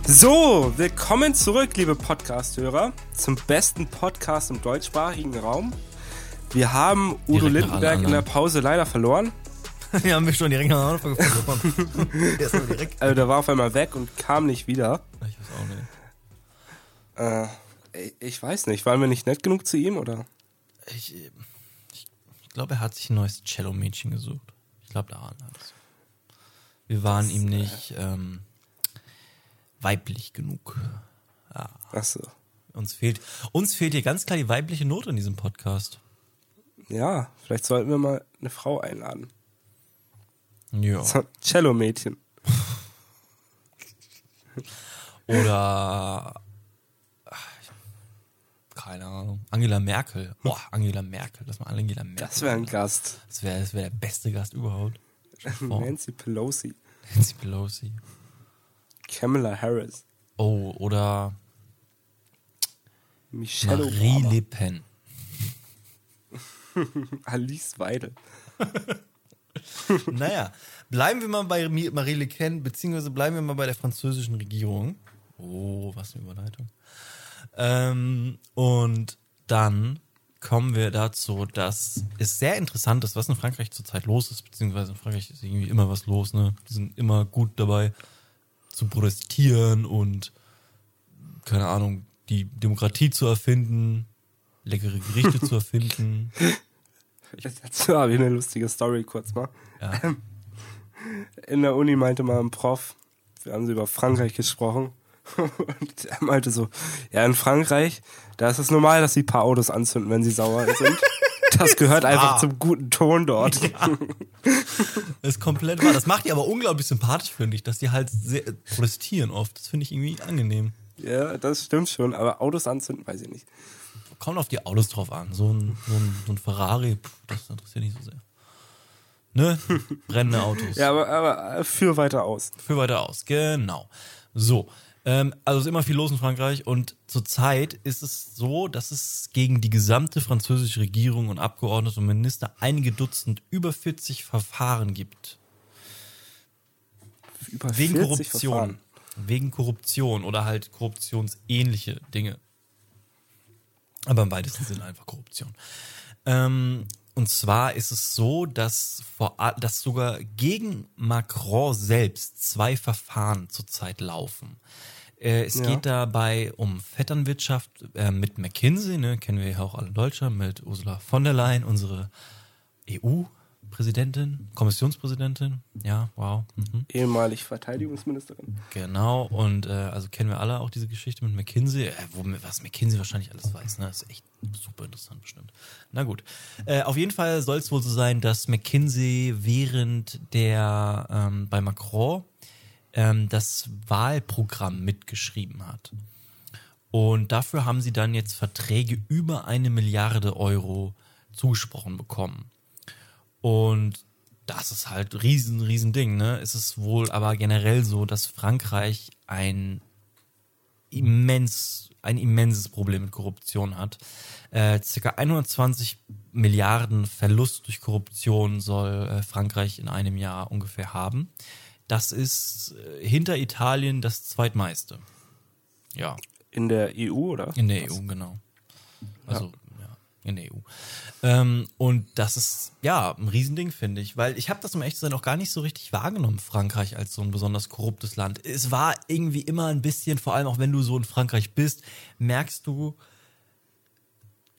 So, willkommen zurück, liebe Podcast-Hörer, zum besten Podcast im deutschsprachigen Raum. Wir haben Udo Direkt Lindenberg in der. Pause leider verloren. Wir haben wir schon direkt nach Anfang verloren. Der direkt. Also der war auf einmal weg und kam nicht wieder. Ich weiß auch nicht. Äh, ich weiß nicht, waren wir nicht nett genug zu ihm oder? Ich, äh, ich, ich glaube, er hat sich ein neues Cello-Mädchen gesucht. Ich glaube, daran hat es. Wir waren ihm nicht ähm, weiblich genug. Achso. Uns fehlt, uns fehlt hier ganz klar die weibliche Note in diesem Podcast. Ja, vielleicht sollten wir mal eine Frau einladen. Ja. So Cello-Mädchen. Oder ach, keine Ahnung. Angela Merkel. Boah, Angela Merkel. Lass mal Angela Merkel. Das wäre ein Gast. Das wäre das wär der beste Gast überhaupt. Nancy Pelosi. Nancy Pelosi. Kamala Harris. Oh, oder Michelle Marie Obama. Le Pen. Alice Weidel. Naja, bleiben wir mal bei Marie Le Pen, beziehungsweise bleiben wir mal bei der französischen Regierung. Oh, was eine Überleitung. Ähm, und dann kommen wir dazu, dass es sehr interessant ist, was in Frankreich zurzeit los ist, beziehungsweise in Frankreich ist irgendwie immer was los, ne? Die sind immer gut dabei zu protestieren und keine Ahnung, die Demokratie zu erfinden, leckere Gerichte zu erfinden. Dazu habe ich eine lustige Story kurz mal. Ja. In der Uni meinte mal ein Prof, wir haben so über Frankreich gesprochen. Und er meinte so, ja, in Frankreich, da ist es normal, dass sie ein paar Autos anzünden, wenn sie sauer sind. Das gehört einfach wahr. zum guten Ton dort. Das ist komplett wahr. Das macht die aber unglaublich sympathisch, finde ich, dass die halt sehr, protestieren oft. Das finde ich irgendwie angenehm. Ja, das stimmt schon, aber Autos anzünden, weiß ich nicht. Kommt auf die Autos drauf an. So ein, so ein, so ein Ferrari, pff, das interessiert nicht so sehr. Ne? Brennende Autos. Ja, aber, aber äh, führ weiter aus. Für weiter aus. Genau. So. Ähm, also ist immer viel los in Frankreich und zurzeit ist es so, dass es gegen die gesamte französische Regierung und Abgeordnete und Minister einige Dutzend über 40 Verfahren gibt. Über Wegen 40 Korruption. Verfahren. Wegen Korruption oder halt korruptionsähnliche Dinge. Aber im weitesten Sinne einfach Korruption. Ähm, und zwar ist es so, dass, vor, dass sogar gegen Macron selbst zwei Verfahren zurzeit laufen. Äh, es Ja. geht dabei um Vetternwirtschaft äh, mit McKinsey, ne, kennen wir ja auch alle in Deutschland, mit Ursula von der Leyen, unsere EU-Präsidentin, Kommissionspräsidentin. Ja, wow. Mhm. Ehemalig Verteidigungsministerin. Genau, und äh, also kennen wir alle auch diese Geschichte mit McKinsey, äh, wo, was McKinsey wahrscheinlich alles weiß, ne? Das ist echt super interessant bestimmt. Na gut. Äh, auf jeden Fall soll es wohl so sein, dass McKinsey während der ähm, bei Macron ähm, das Wahlprogramm mitgeschrieben hat. Und dafür haben sie dann jetzt Verträge über eine Milliarde Euro zugesprochen bekommen. Und das ist halt riesen, riesen Ding, ne? Es ist wohl aber generell so, dass Frankreich ein immens, ein immenses Problem mit Korruption hat. Äh, circa 120 Milliarden Verlust durch Korruption soll äh, Frankreich in einem Jahr ungefähr haben. Das ist äh, hinter Italien das zweitmeiste. Ja, In der EU, oder? in der EU, genau. Also, ja, in der EU. Ähm, und das ist, ja, ein Riesending, finde ich. Weil ich habe das, um echt zu sein, auch gar nicht so richtig wahrgenommen, Frankreich als so ein besonders korruptes Land. Es war irgendwie immer ein bisschen, vor allem auch wenn du so in Frankreich bist, merkst du,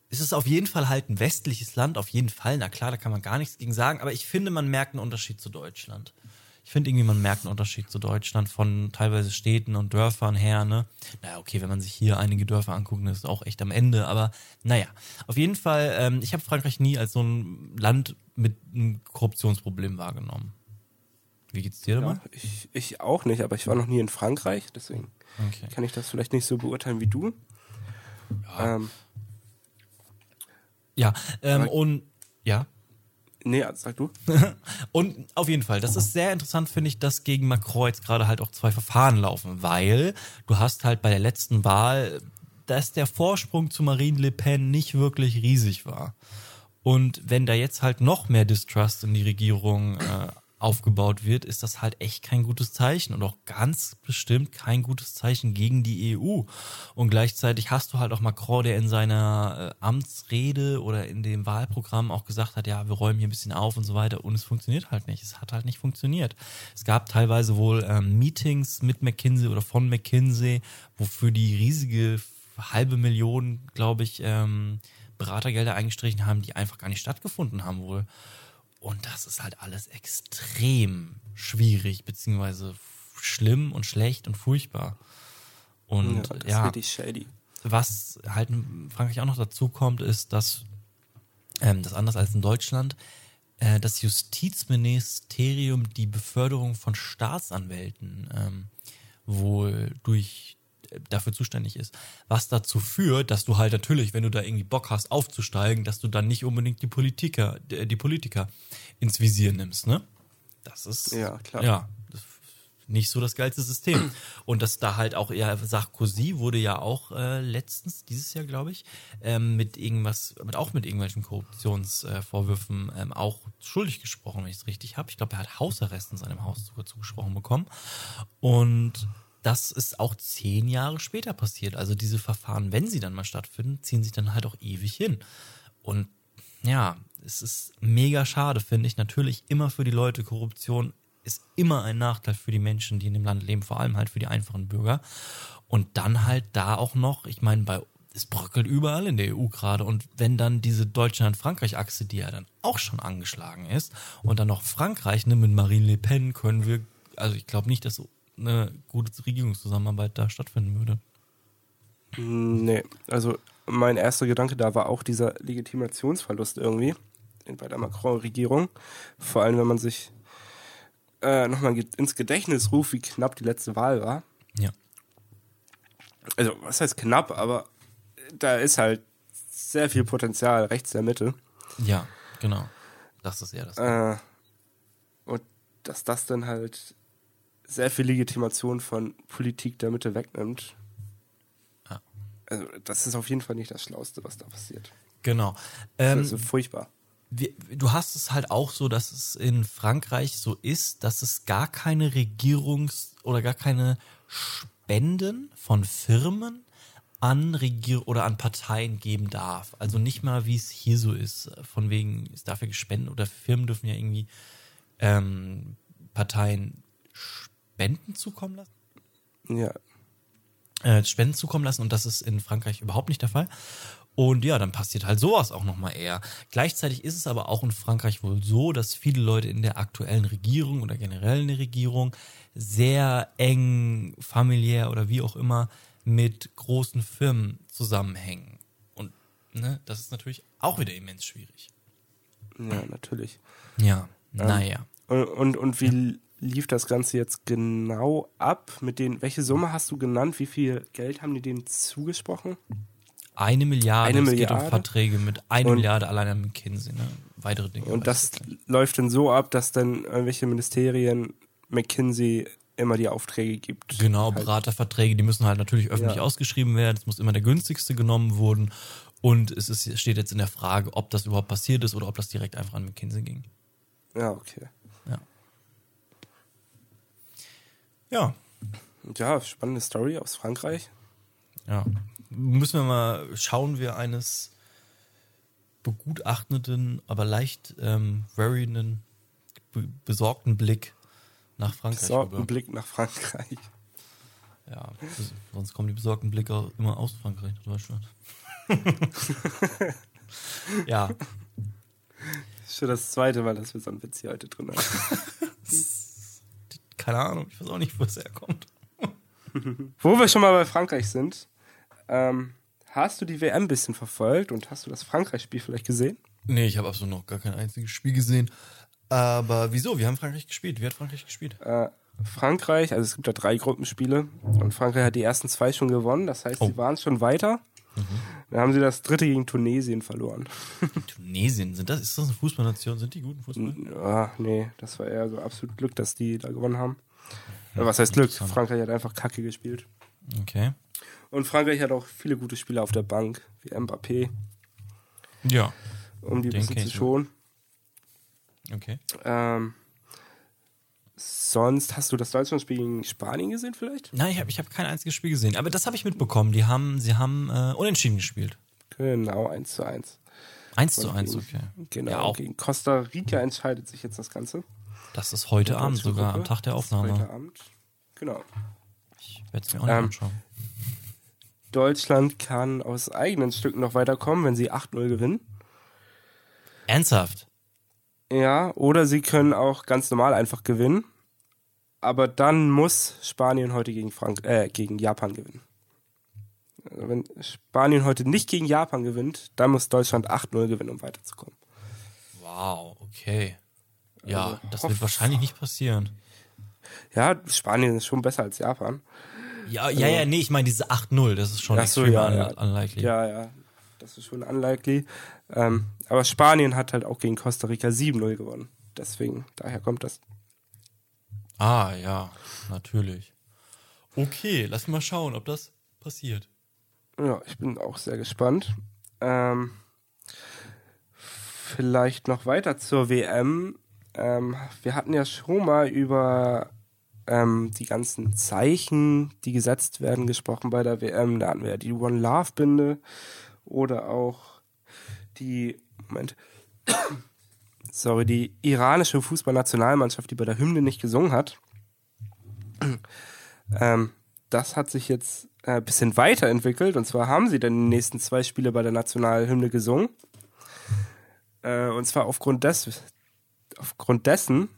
es ist auf jeden Fall halt ein westliches Land, auf jeden Fall. Na klar, da kann man gar nichts gegen sagen. Aber ich finde, man merkt einen Unterschied zu Deutschland. Ich finde irgendwie, man merkt einen Unterschied zu Deutschland von teilweise Städten und Dörfern her, ne? Naja, okay, wenn man sich hier einige Dörfer anguckt, das ist auch echt am Ende, aber naja. Auf jeden Fall, ähm, ich habe Frankreich nie als so ein Land mit einem Korruptionsproblem wahrgenommen. Wie geht's dir dabei? Ja, ich, ich auch nicht, aber ich war noch nie in Frankreich, deswegen Okay. kann ich das vielleicht nicht so beurteilen wie du. Ähm, Ja, ähm, und ja. Nee, sag du. Und auf jeden Fall, das ist sehr interessant, finde ich, dass gegen Macron jetzt gerade halt auch zwei Verfahren laufen, weil du hast halt bei der letzten Wahl, dass der Vorsprung zu Marine Le Pen nicht wirklich riesig war. Und wenn da jetzt halt noch mehr Distrust in die Regierung äh, aufgebaut wird, ist das halt echt kein gutes Zeichen und auch ganz bestimmt kein gutes Zeichen gegen die EU. Und gleichzeitig hast du halt auch Macron, der in seiner äh, Amtsrede oder in dem Wahlprogramm auch gesagt hat, ja, wir räumen hier ein bisschen auf und so weiter. Und es funktioniert halt nicht. Es hat halt nicht funktioniert. Es gab teilweise wohl ähm, Meetings mit McKinsey oder von McKinsey, wofür die riesige halbe Million, glaube ich, ähm, Beratergelder eingestrichen haben, die einfach gar nicht stattgefunden haben wohl. Und das ist halt alles extrem schwierig, beziehungsweise schlimm und schlecht und furchtbar. Und ja, ja, was halt in Frankreich auch noch dazu kommt, ist, dass ähm, das anders als in Deutschland äh, das Justizministerium die Beförderung von Staatsanwälten ähm, wohl durch dafür zuständig ist. Was dazu führt, dass du halt natürlich, wenn du da irgendwie Bock hast aufzusteigen, dass du dann nicht unbedingt die Politiker, äh, die Politiker ins Visier nimmst, ne? Das ist Ja, klar. Ja, nicht so das geilste System. Und dass da halt auch eher Sarkozy wurde ja auch äh, letztens, dieses Jahr glaube ich, ähm, mit irgendwas, mit auch mit irgendwelchen Korruptionsvorwürfen ähm, auch schuldig gesprochen, wenn ich es richtig habe. Ich glaube, er hat Hausarrest in seinem Haus sogar zugesprochen bekommen. Und das ist auch zehn Jahre später passiert. Also diese Verfahren, wenn sie dann mal stattfinden, ziehen sich dann halt auch ewig hin. Und ja, es ist mega schade, finde ich. Natürlich immer für die Leute. Korruption ist immer ein Nachteil für die Menschen, die in dem Land leben, vor allem halt für die einfachen Bürger. Und dann halt da auch noch, ich meine, bei es bröckelt überall in der EU gerade. Und wenn dann diese Deutschland-Frankreich-Achse, die ja dann auch schon angeschlagen ist, und dann noch Frankreich, ne, mit Marine Le Pen können wir, also ich glaube nicht, dass so eine gute Regierungszusammenarbeit da stattfinden würde. Nee, also mein erster Gedanke da war auch dieser Legitimationsverlust irgendwie in- bei der Macron-Regierung. Vor allem, wenn man sich äh, nochmal ins Gedächtnis ruft, wie knapp die letzte Wahl war. Ja. Also, was heißt knapp, aber da ist halt sehr viel Potenzial rechts der Mitte. Ja, genau. Das ist eher das. Äh, und dass das dann halt sehr viel Legitimation von Politik der Mitte wegnimmt. Ja. Also, das ist auf jeden Fall nicht das Schlauste, was da passiert. Genau. Ähm, Also furchtbar. wir, du hast es halt auch so, dass es in Frankreich so ist, dass es gar keine Regierungs- oder gar keine Spenden von Firmen an Regier oder an Parteien geben darf. Also nicht mal, wie es hier so ist, von wegen, es darf ja gespendet oder Firmen dürfen ja irgendwie ähm, Parteien Spenden zukommen lassen Ja, äh, Spenden zukommen lassen und das ist in Frankreich überhaupt nicht der Fall. Und ja, dann passiert halt sowas auch nochmal eher. Gleichzeitig ist es aber auch in Frankreich wohl so, dass viele Leute in der aktuellen Regierung oder generell in der Regierung sehr eng familiär oder wie auch immer mit großen Firmen zusammenhängen. Und ne, das ist natürlich auch wieder immens schwierig. ja, natürlich. Ja, naja. Und, und, und wie lief das Ganze jetzt genau ab? Mit den, welche Summe hast du genannt? Wie viel Geld haben die denen zugesprochen? Eine Milliarde, Eine es geht um Milliarde? Verträge mit einer Milliarde allein an McKinsey. Ne? weitere Dinge. Und das läuft dann so ab, dass dann irgendwelche Ministerien McKinsey immer die Aufträge gibt. Genau, Halt. Beraterverträge, die müssen halt natürlich öffentlich Ja. ausgeschrieben werden. Es muss immer der günstigste genommen wurden. Und es ist, es steht jetzt in der Frage, ob das überhaupt passiert ist oder ob das direkt einfach an McKinsey ging. Ja, okay. Ja. Ja, ja, spannende Story aus Frankreich. ja. Müssen wir mal schauen, wir eines begutachtenden, aber leicht ähm, worryenden, be besorgten Blick nach Frankreich Besorgten rüber. Blick nach Frankreich. Ja, sonst kommen die besorgten Blicke auch immer aus Frankreich nach Deutschland. ja, Das ist schon das zweite Mal, dass wir so einen Witz hier heute drin haben. keine Ahnung, ich weiß auch nicht, wo es herkommt. Wo wir schon mal bei Frankreich sind, ähm, hast du die WM ein bisschen verfolgt und hast du das Frankreich-Spiel vielleicht gesehen? Nee, ich habe absolut noch gar kein einziges Spiel gesehen. Aber wieso? Wir haben Frankreich gespielt. Wie hat Frankreich gespielt? Äh, Frankreich, also es gibt da drei Gruppenspiele und Frankreich hat die ersten zwei schon gewonnen, das heißt, Oh. sie waren schon weiter. Dann haben sie das dritte gegen Tunesien verloren. Tunesien, sind das, ist das eine Fußballnation? Sind die guten Fußball? Ja, nee, das war eher so absolut Glück, dass die da gewonnen haben. Ja, was heißt Glück? Frankreich hat einfach Kacke gespielt. Okay. Und Frankreich hat auch viele gute Spieler auf der Bank, wie Mbappé, Ja, um die ein bisschen zu schonen. okay. Ähm, sonst hast du das Deutschlandspiel gegen Spanien gesehen vielleicht? Nein, ich habe ich hab kein einziges Spiel gesehen. Aber das habe ich mitbekommen. Die haben, sie haben äh, unentschieden gespielt. Genau, 1 zu 1. 1 zu 1, okay. Genau, Ja, auch. gegen Costa Rica entscheidet sich jetzt das Ganze. Das ist heute Der Abend sogar, Gruppe. am Tag der ist Heute Aufnahme. Abend. Genau. Ich werde es mir auch nicht Ähm, anschauen. Deutschland kann aus eigenen Stücken noch weiterkommen, wenn sie 8-0 gewinnen. Ernsthaft? Ja, oder sie können auch ganz normal einfach gewinnen. Aber dann muss Spanien heute gegen, Frank äh, gegen Japan gewinnen. Also wenn Spanien heute nicht gegen Japan gewinnt, dann muss Deutschland 8-0 gewinnen, um weiterzukommen. Wow, okay. Ja, Also, das wird wahrscheinlich nicht passieren. Ja, Spanien ist schon besser als Japan. Ja, ja, ja, nee, ich meine diese 8-0, das ist schon so, extrem ja, ja. unlikely. Ja, ja, das ist schon unlikely. Ähm, aber Spanien hat halt auch gegen Costa Rica 7-0 gewonnen. Deswegen, daher kommt das. Ah, ja, natürlich. Okay, lass mal schauen, ob das passiert. Ja, ich bin auch sehr gespannt. Ähm, vielleicht noch weiter zur WM. Ähm, wir hatten ja schon mal über ähm, die ganzen Zeichen, die gesetzt werden, gesprochen bei der WM. Da hatten wir ja die One Love Binde oder auch die, Moment, sorry, die iranische Fußballnationalmannschaft, die bei der Hymne nicht gesungen hat. Ähm, das hat sich jetzt äh, ein bisschen weiterentwickelt. Und zwar haben sie dann die nächsten zwei Spiele bei der Nationalhymne gesungen. Äh, und zwar aufgrund, des, aufgrund dessen,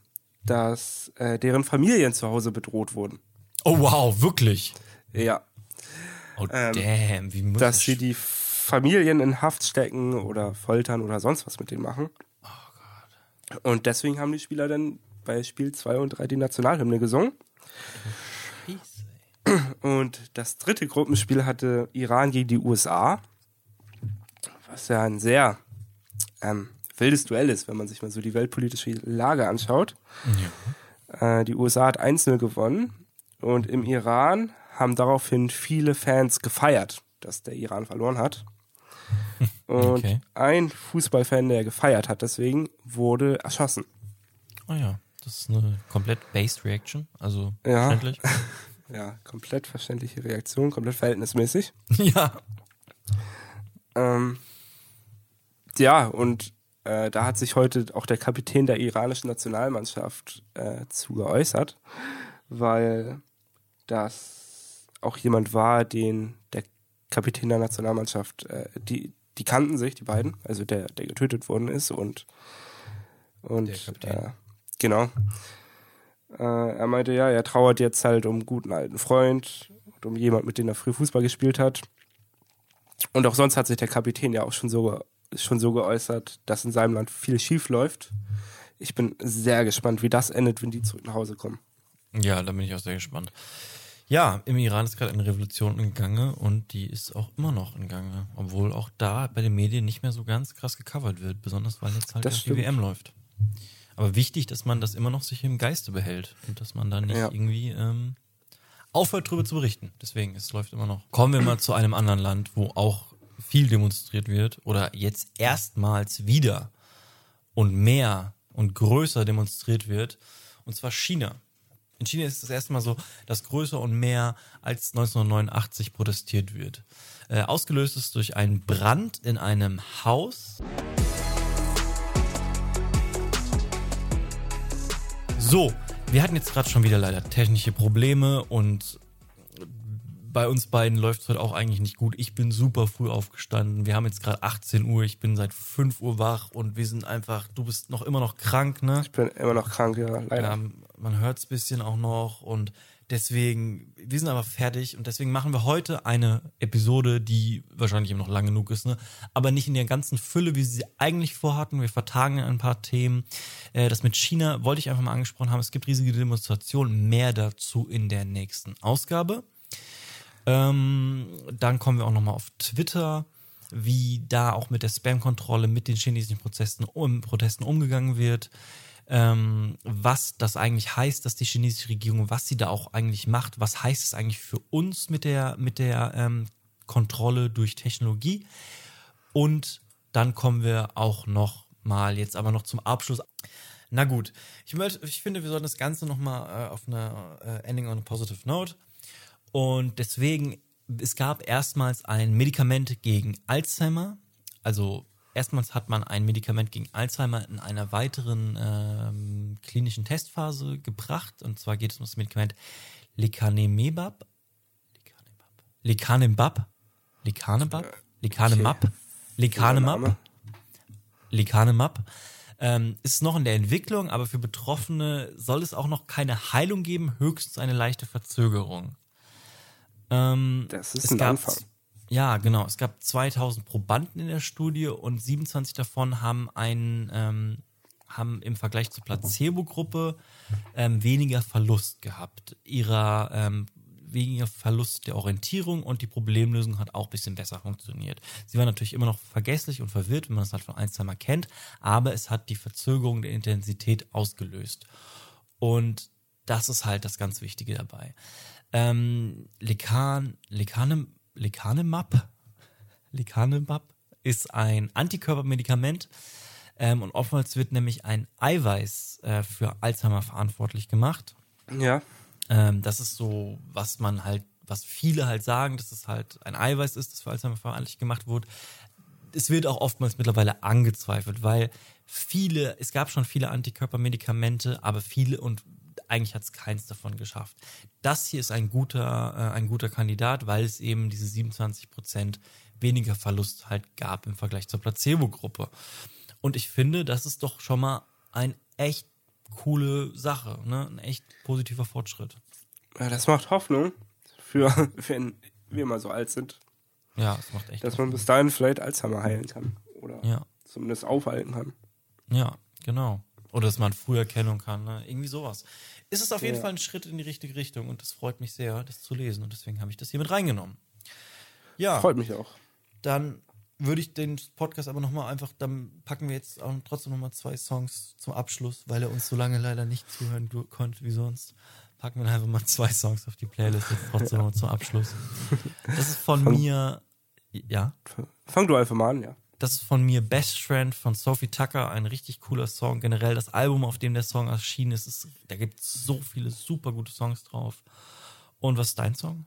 dass äh, deren Familien zu Hause bedroht wurden. Oh, wow, wirklich? Ja, Oh, Ähm, damn, wie muss dass das sie die Familien in Haft stecken oder foltern oder sonst was mit denen machen. Und deswegen haben die Spieler dann bei Spiel 2 und 3 die Nationalhymne gesungen. Scheiße. Und das dritte Gruppenspiel hatte Iran gegen die USA, was ja ein sehr ähm, wildes Duell ist, wenn man sich mal so die weltpolitische Lage anschaut. Äh, die USA hat 1-0 gewonnen und im Iran haben daraufhin viele Fans gefeiert, dass der Iran verloren hat. Und Okay. ein Fußballfan, der gefeiert hat, deswegen wurde erschossen. Oh ja, das ist eine komplett based Reaction, also Ja. verständlich. Ja, komplett verständliche Reaktion, komplett verhältnismäßig. ja. Ähm, ja, und äh, da hat sich heute auch der Kapitän der iranischen Nationalmannschaft äh, zu geäußert, weil das auch jemand war, den der Kapitän der Nationalmannschaft, äh, die, die kannten sich, die beiden, also der, der getötet worden ist und, und äh, genau. Äh, er meinte, ja, er trauert jetzt halt um einen guten alten Freund und um jemand, mit dem er früh Fußball gespielt hat. Und auch sonst hat sich der Kapitän ja auch schon so, schon so geäußert, dass in seinem Land viel schief läuft. Ich bin sehr gespannt, wie das endet, wenn die zurück nach Hause kommen. Ja, da bin ich auch sehr gespannt. Ja, im Iran ist gerade eine Revolution in Gange und die ist auch immer noch in Gange, obwohl auch da bei den Medien nicht mehr so ganz krass gecovert wird, besonders weil jetzt halt Das stimmt. WM läuft. Aber wichtig, dass man das immer noch sich im Geiste behält und dass man dann nicht Ja. irgendwie ähm, aufhört, drüber zu berichten. Deswegen, es läuft immer noch. Kommen wir mal zu einem anderen Land, wo auch viel demonstriert wird oder jetzt erstmals wieder und mehr und größer demonstriert wird, und zwar China. In China ist es das erste Mal so, dass größer und mehr als 1989 protestiert wird. Äh, ausgelöst ist durch einen Brand in einem Haus. So, wir hatten jetzt gerade schon wieder leider technische Probleme und bei uns beiden läuft es heute auch eigentlich nicht gut. Ich bin super früh aufgestanden. Wir haben jetzt gerade 18 Uhr. Ich bin seit 5 Uhr wach und wir sind einfach, du bist noch immer noch krank, ne? Ich bin immer noch krank, ja, leider. Ähm, man hört es ein bisschen auch noch und deswegen, wir sind aber fertig und deswegen machen wir heute eine Episode, die wahrscheinlich eben noch lang genug ist, ne? aber nicht in der ganzen Fülle, wie sie eigentlich vorhatten. Wir vertagen ein paar Themen. Äh, das mit China wollte ich einfach mal angesprochen haben. Es gibt riesige Demonstrationen, mehr dazu in der nächsten Ausgabe. Ähm, dann kommen wir auch nochmal auf Twitter, wie da auch mit der Spam-Kontrolle, mit den chinesischen Protesten, um, Protesten umgegangen wird. Ähm, was das eigentlich heißt, dass die chinesische Regierung, was sie da auch eigentlich macht, was heißt es eigentlich für uns mit der, mit der ähm, Kontrolle durch Technologie. Und dann kommen wir auch noch mal jetzt aber noch zum Abschluss. Na gut, ich, möchte, ich finde, wir sollten das Ganze noch mal äh, auf eine äh, Ending on a positive note. Und deswegen, es gab erstmals ein Medikament gegen Alzheimer. Also erstmals hat man ein Medikament gegen Alzheimer in einer weiteren ähm, klinischen Testphase gebracht. Und zwar geht es um das Medikament Lecanemab. Lecanemab. Lecanemab. Lecanemab. Lecanemab. Name. Lecanemab. Ähm, ist noch in der Entwicklung, aber für Betroffene soll es auch noch keine Heilung geben, höchstens eine leichte Verzögerung. Ähm, Das ist ein gab, Anfang. Ja, genau. Es gab 2000 Probanden in der Studie und 27 davon haben einen, ähm, haben im Vergleich zur Placebo-Gruppe ähm, weniger Verlust gehabt. Ihrer ähm, weniger Verlust der Orientierung und die Problemlösung hat auch ein bisschen besser funktioniert. Sie war natürlich immer noch vergesslich und verwirrt, wenn man das halt von Alzheimer kennt, aber es hat die Verzögerung der Intensität ausgelöst. Und das ist halt das ganz Wichtige dabei. Ähm, Lecan, Lecanem, Lecanemab, Lecanemab ist ein Antikörpermedikament ähm, und oftmals wird nämlich ein Eiweiß äh, für Alzheimer verantwortlich gemacht. Ja, Ähm, das ist so, was man halt, was viele halt sagen, dass es halt ein Eiweiß ist, das für Alzheimer verantwortlich gemacht wurde. Es wird auch oftmals mittlerweile angezweifelt, weil viele, es gab schon viele Antikörpermedikamente, aber viele und eigentlich hat es keins davon geschafft. Das hier ist ein guter, äh, ein guter Kandidat, weil es eben diese 27 Prozent weniger Verlust halt gab im Vergleich zur Placebo-Gruppe. Und ich finde, das ist doch schon mal ein echt coole Sache, ne? Ein echt positiver Fortschritt. Ja, das macht Hoffnung für, wenn wir mal so alt sind, Ja, es macht echt. dass man bis dahin vielleicht Alzheimer heilen kann. Oder Ja. zumindest aufhalten kann. Ja, genau. Oder dass man früh erkennen kann, ne? Irgendwie sowas. Ist es auf jeden Ja. Fall ein Schritt in die richtige Richtung und das freut mich sehr, das zu lesen und deswegen habe ich das hier mit reingenommen. Ja, Freut mich auch. dann würde ich den Podcast aber nochmal einfach, dann packen wir jetzt auch trotzdem nochmal zwei Songs zum Abschluss, weil er uns so lange leider nicht zuhören konnte wie sonst. Packen wir einfach mal zwei Songs auf die Playlist jetzt trotzdem nochmal zum Abschluss. Das ist von mir, ja, Fang du einfach mal an, ja. Das ist von mir Best Friend von Sophie Tucker, ein richtig cooler Song. Generell das Album, auf dem der Song erschienen ist, ist da gibt es so viele super gute Songs drauf. Und was ist dein Song?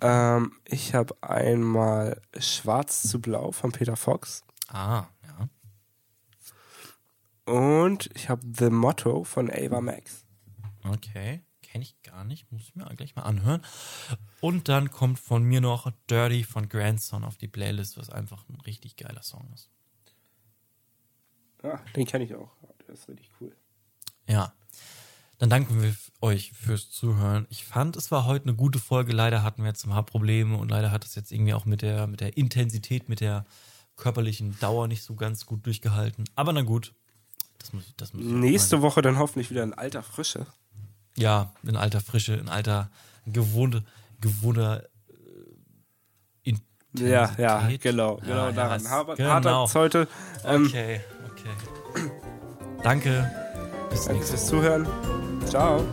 Ähm, ich habe einmal Schwarz zu Blau von Peter Fox. Ah, ja. Und ich habe The Motto von Ava Max. Okay, kenne ich gar nicht, muss ich mir gleich mal anhören. Und dann kommt von mir noch Dirty von Grandson auf die Playlist, was einfach ein richtig geiler Song ist. Ja, den kenne ich auch. Der ist richtig cool. Ja. Dann danken wir euch fürs Zuhören. Ich fand, es war heute eine gute Folge. Leider hatten wir jetzt ein paar Probleme und leider hat es jetzt irgendwie auch mit der, mit der Intensität, mit der körperlichen Dauer nicht so ganz gut durchgehalten. Aber na gut. Das muss, das muss Nächste Woche dann hoffentlich wieder in alter Frische. Ja, in alter Frische, in alter gewohnte, gewohnter äh, Ja, ja, Intensität. genau, genau Ja, ja, daran. es- Harter, genau. harter Zolte. Ähm, Okay, okay. Danke. Bis Danke fürs Zuhören. Ciao.